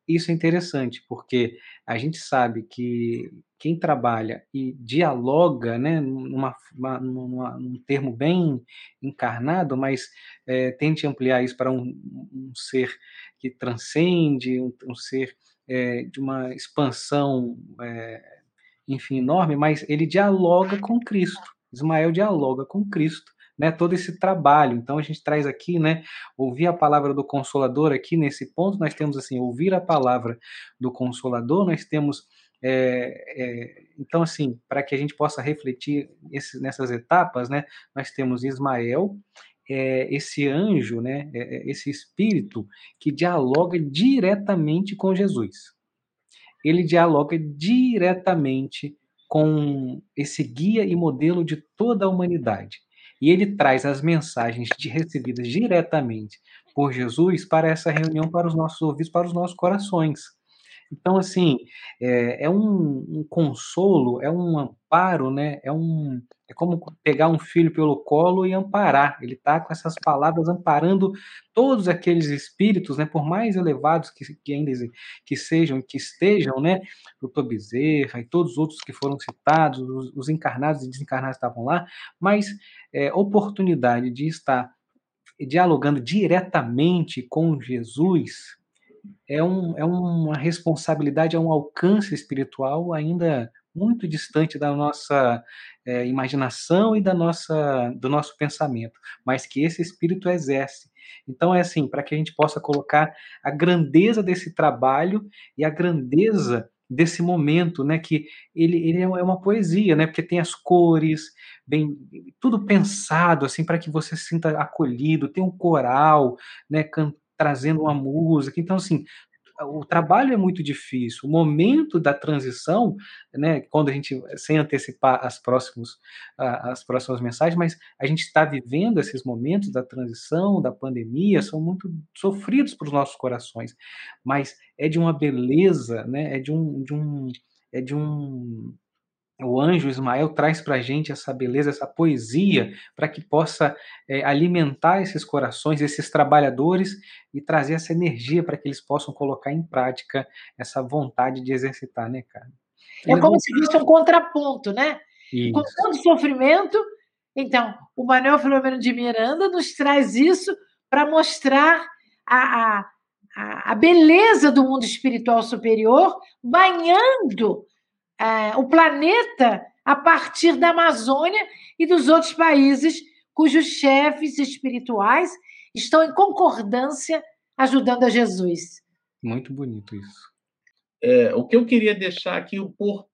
isso é interessante, porque a gente sabe que quem trabalha e dialoga, né, numa, uma, numa, num termo bem encarnado, mas é, tente ampliar isso para um, um ser que transcende, um, um ser é, de uma expansão, é, enfim, enorme, mas ele dialoga com Cristo. Ismael dialoga com Cristo né, todo esse trabalho. Então a gente traz aqui, né, ouvir a palavra do Consolador aqui nesse ponto, nós temos assim, ouvir a palavra do Consolador, nós temos é, é, então, assim, para que a gente possa refletir esse, nessas etapas, né, nós temos Ismael, é, esse anjo, né, é, é, esse espírito que dialoga diretamente com Jesus. Ele dialoga diretamente com esse guia e modelo de toda a humanidade e ele traz as mensagens recebidas diretamente por Jesus para essa reunião, para os nossos ouvidos, para os nossos corações. Então, assim, é, é um, um, consolo, é um amparo, né? É, um, é como pegar um filho pelo colo e amparar. Ele está com essas palavras amparando todos aqueles espíritos, né? Por mais elevados que, que ainda que sejam, que estejam, né? O Bezerra e todos os outros que foram citados, os, os encarnados e desencarnados estavam lá, mas é, oportunidade de estar dialogando diretamente com Jesus é, um, é uma responsabilidade, é um alcance espiritual ainda muito distante da nossa é, imaginação e da nossa, do nosso pensamento, mas que esse espírito exerce. Então, é assim, para que a gente possa colocar a grandeza desse trabalho e a grandeza desse momento, né, que ele, ele é uma poesia, né, porque tem as cores, bem, tudo pensado, assim, para que você se sinta acolhido, tem um coral, né, cantando trazendo uma música. Então, assim, o trabalho é muito difícil. O momento da transição, né, quando a gente, sem antecipar as, próximos, as próximas mensagens, mas a gente está vivendo esses momentos da transição, da pandemia, são muito sofridos para os nossos corações, mas é de uma beleza, né, é de um, de um, é de um o anjo Ismael traz para a gente essa beleza, essa poesia, para que possa é, alimentar esses corações, esses trabalhadores e trazer essa energia para que eles possam colocar em prática essa vontade de exercitar, né, cara? É como se fosse um contraponto, né? Isso. Com todo sofrimento, então, o Manuel Filomeno de Miranda nos traz isso para mostrar a, a, a beleza do mundo espiritual superior, banhando é, o planeta a partir da Amazônia e dos outros países cujos chefes espirituais estão em concordância ajudando a Jesus. Muito bonito isso. É, o que eu queria deixar aqui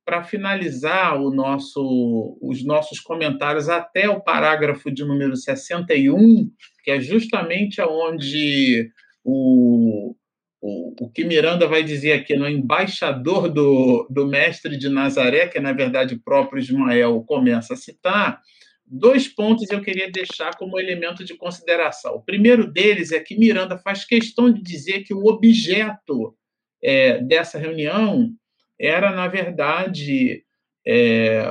para finalizar o nosso, os nossos comentários até o parágrafo de número 61, que é justamente onde o, o, o que Miranda vai dizer aqui no embaixador do, do mestre de Nazaré, que na verdade o próprio Ismael começa a citar, dois pontos eu queria deixar como elemento de consideração. O primeiro deles é que Miranda faz questão de dizer que o objeto é, dessa reunião era, na verdade, é,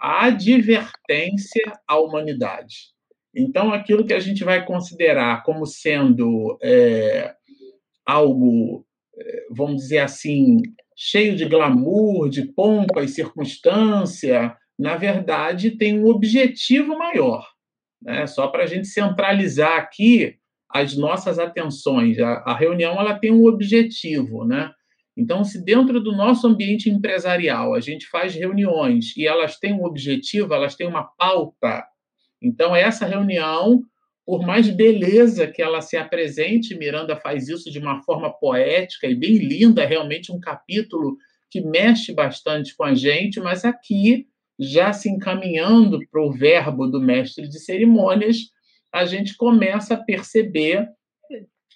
a advertência à humanidade. Então, aquilo que a gente vai considerar como sendo é, algo, é, vamos dizer assim, cheio de glamour, de pompa e circunstância, na verdade, tem um objetivo maior. Né? Só para a gente centralizar aqui as nossas atenções. A, a, reunião ela tem um objetivo. Né? Então, se dentro do nosso ambiente empresarial a gente faz reuniões e elas têm um objetivo, elas têm uma pauta, então essa reunião por mais beleza que ela se apresente, Miranda faz isso de uma forma poética e bem linda, realmente um capítulo que mexe bastante com a gente, mas aqui, já se encaminhando para o verbo do mestre de cerimônias, a gente começa a perceber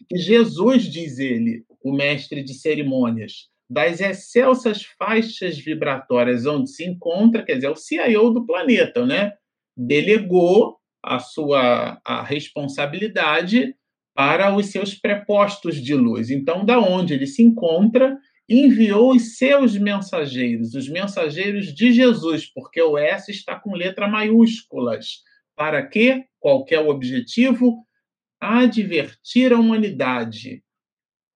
que Jesus, diz ele, o mestre de cerimônias, das excelsas faixas vibratórias onde se encontra, quer dizer, é o CIO do planeta, né? Delegou a sua a responsabilidade para os seus prepostos de luz. Então, da onde ele se encontra, enviou os seus mensageiros, os mensageiros de Jesus, porque o S está com letra maiúsculas. Para quê? Qual é o objetivo? Advertir a humanidade.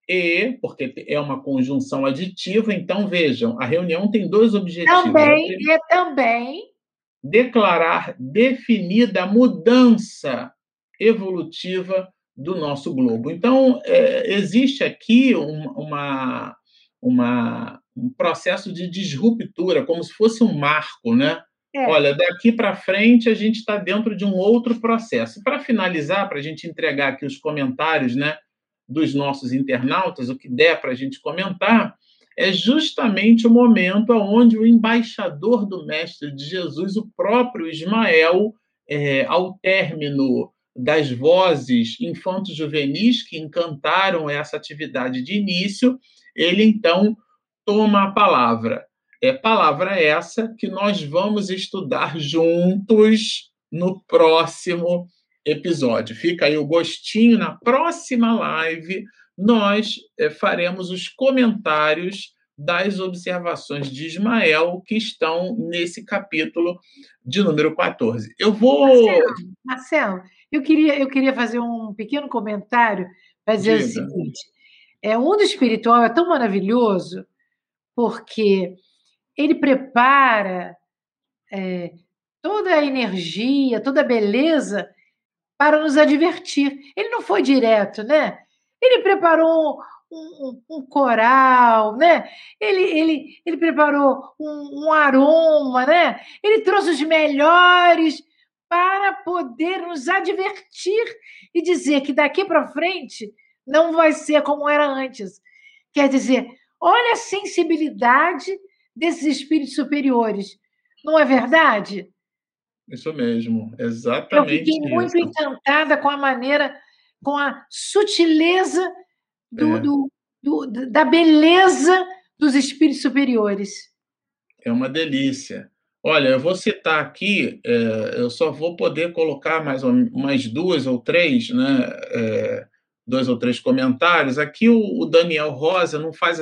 E, porque é uma conjunção aditiva, então vejam, a reunião tem dois objetivos. Também, e também declarar definida a mudança evolutiva do nosso globo. Então, é, existe aqui um, uma, uma, um processo de disruptura, como se fosse um marco, né? É. Olha, daqui para frente a gente está dentro de um outro processo. Para finalizar, para a gente entregar aqui os comentários né, dos nossos internautas, o que der para a gente comentar, é justamente o momento onde o embaixador do Mestre de Jesus, o próprio Ismael, é, ao término das vozes infanto-juvenis que encantaram essa atividade de início, ele então toma a palavra. É palavra essa que nós vamos estudar juntos no próximo episódio. Fica aí o gostinho na próxima live nós é, faremos os comentários das observações de Ismael que estão nesse capítulo de número 14. Eu vou. Marcelo, Marcelo eu, queria, eu queria fazer um pequeno comentário para dizer Diga. o seguinte: é, o mundo espiritual é tão maravilhoso porque ele prepara é, toda a energia, toda a beleza para nos advertir. Ele não foi direto, né? Ele preparou um, um, um coral, né? Ele, ele, ele preparou um, um aroma, né? Ele trouxe os melhores para poder nos advertir e dizer que daqui para frente não vai ser como era antes. Quer dizer, olha a sensibilidade desses espíritos superiores. Não é verdade? Isso mesmo, exatamente. Eu fiquei muito isso. encantada com a maneira com a sutileza do, é. do, do, da beleza dos espíritos superiores. É uma delícia. Olha, eu vou citar aqui, é, eu só vou poder colocar mais, mais duas ou três, né? É, dois ou três comentários. Aqui o, o Daniel Rosa não faz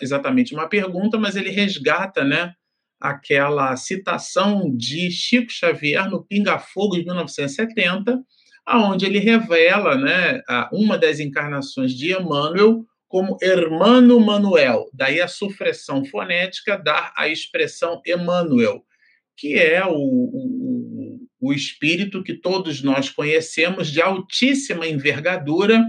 exatamente uma pergunta, mas ele resgata, né? Aquela citação de Chico Xavier no Pinga Fogo de 1970, aonde ele revela né, uma das encarnações de Emmanuel como Hermano Manuel, daí a supressão fonética dá a expressão Emmanuel, que é o, o, o espírito que todos nós conhecemos de altíssima envergadura,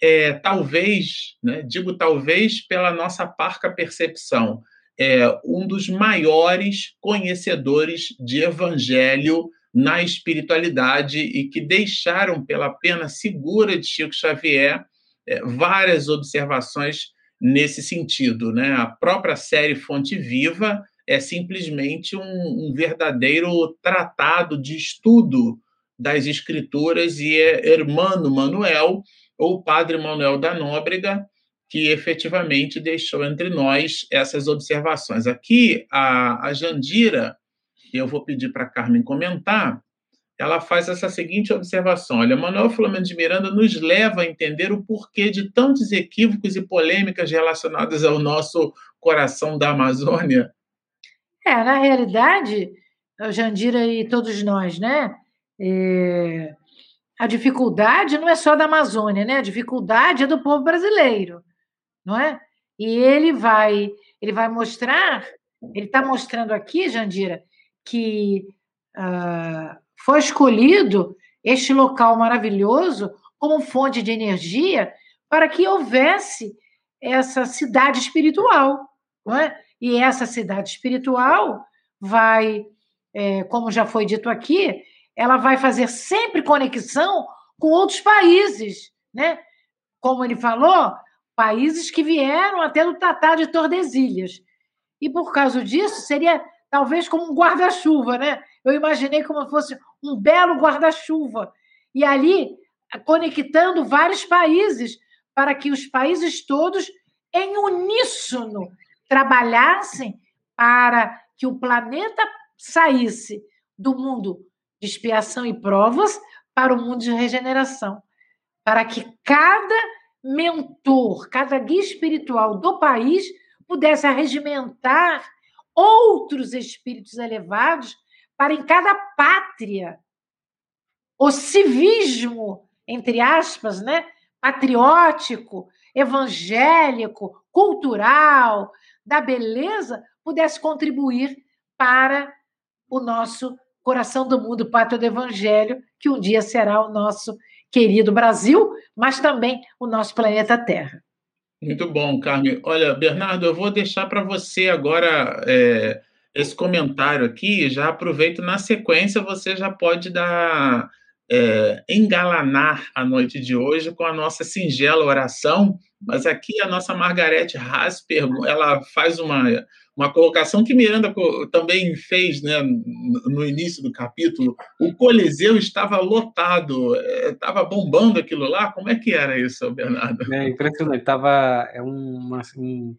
é, talvez, né, digo talvez pela nossa parca percepção, é um dos maiores conhecedores de evangelho na espiritualidade e que deixaram pela pena segura de Chico Xavier é, várias observações nesse sentido. Né? A própria série Fonte Viva é simplesmente um, um verdadeiro tratado de estudo das escrituras e é Hermano Manuel, ou Padre Manuel da Nóbrega, que efetivamente deixou entre nós essas observações. Aqui, a, a Jandira, eu vou pedir para Carmen comentar, ela faz essa seguinte observação: olha, Manuel Filomeno de Miranda nos leva a entender o porquê de tantos equívocos e polêmicas relacionadas ao nosso coração da Amazônia. É, na realidade, Jandira e todos nós, né? É, a dificuldade não é só da Amazônia, né? A dificuldade é do povo brasileiro, não é? E ele vai, ele vai mostrar, ele está mostrando aqui, Jandira, que uh, foi escolhido este local maravilhoso como fonte de energia para que houvesse essa cidade espiritual, não é? E essa cidade espiritual vai, é, como já foi dito aqui, ela vai fazer sempre conexão com outros países, né? Como ele falou, países que vieram até do Tratado de Tordesilhas. E por causa disso, seria talvez como um guarda-chuva, né? Eu imaginei como fosse um belo guarda-chuva. E ali, conectando vários países, para que os países todos, em uníssono, trabalhassem para que o planeta saísse do mundo de expiação e provas para o mundo de regeneração, para que cada mentor, cada guia espiritual do país pudesse arregimentar outros espíritos elevados para em cada pátria o civismo, entre aspas, né, patriótico, evangélico, cultural, da beleza, pudesse contribuir para o nosso coração do mundo, pátria do Evangelho, que um dia será o nosso querido Brasil, mas também o nosso planeta Terra. Muito bom, Carmen. Olha, Bernardo, eu vou deixar para você agora é, esse comentário aqui. Já aproveito na sequência, você já pode dar é, engalanar a noite de hoje com a nossa singela oração. Mas aqui a nossa Margarete Haas ela faz uma uma colocação que Miranda também fez né, no início do capítulo. O Coliseu estava lotado, estava é, bombando aquilo lá. Como é que era isso, Bernardo? É impressionante. Tava, é uma, um,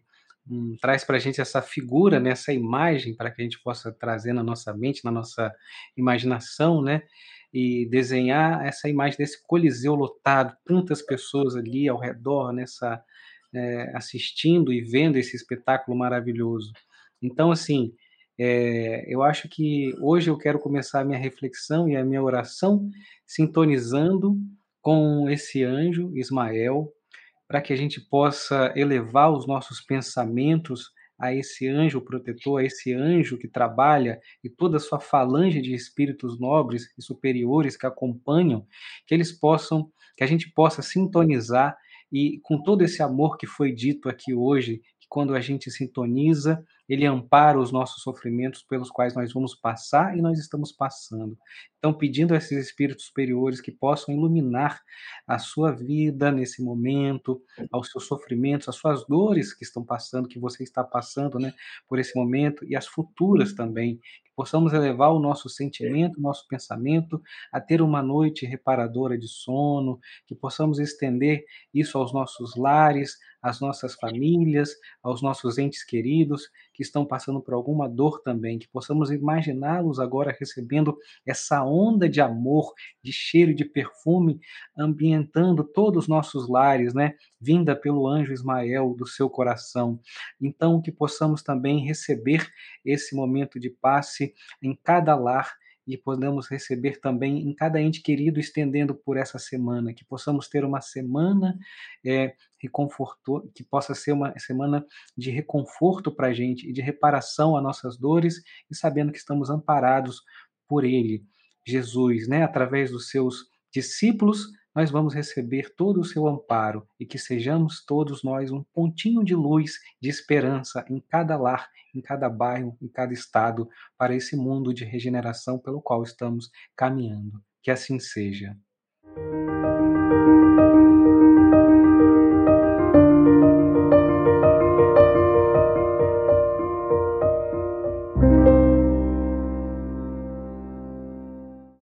um, traz para a gente essa figura, né, essa imagem, para que a gente possa trazer na nossa mente, na nossa imaginação, né? E desenhar essa imagem desse Coliseu lotado, tantas pessoas ali ao redor, nessa é, assistindo e vendo esse espetáculo maravilhoso. Então, assim, é, eu acho que hoje eu quero começar a minha reflexão e a minha oração sintonizando com esse anjo, Ismael, para que a gente possa elevar os nossos pensamentos a esse anjo protetor, a esse anjo que trabalha e toda a sua falange de espíritos nobres e superiores que acompanham, que eles possam, que a gente possa sintonizar e com todo esse amor que foi dito aqui hoje, que quando a gente sintoniza, ele ampara os nossos sofrimentos pelos quais nós vamos passar e nós estamos passando. Então, pedindo a esses espíritos superiores que possam iluminar a sua vida nesse momento, aos seus sofrimentos, as suas dores que estão passando, que você está passando, né, por esse momento e as futuras também, que possamos elevar o nosso sentimento, o nosso pensamento a ter uma noite reparadora de sono, que possamos estender isso aos nossos lares, às nossas famílias, aos nossos entes queridos, que estão passando por alguma dor também, que possamos imaginá-los agora recebendo essa onda de amor, de cheiro, de perfume, ambientando todos os nossos lares, né? Vinda pelo anjo Ismael do seu coração. Então, que possamos também receber esse momento de passe em cada lar e podamos receber também em cada ente querido estendendo por essa semana, que possamos ter uma semana é, reconfortou, que possa ser uma semana de reconforto para a gente e de reparação a nossas dores e sabendo que estamos amparados por Ele, Jesus, né? Através dos seus discípulos, nós vamos receber todo o seu amparo e que sejamos todos nós um pontinho de luz, de esperança em cada lar, em cada bairro, em cada estado, para esse mundo de regeneração pelo qual estamos caminhando. Que assim seja.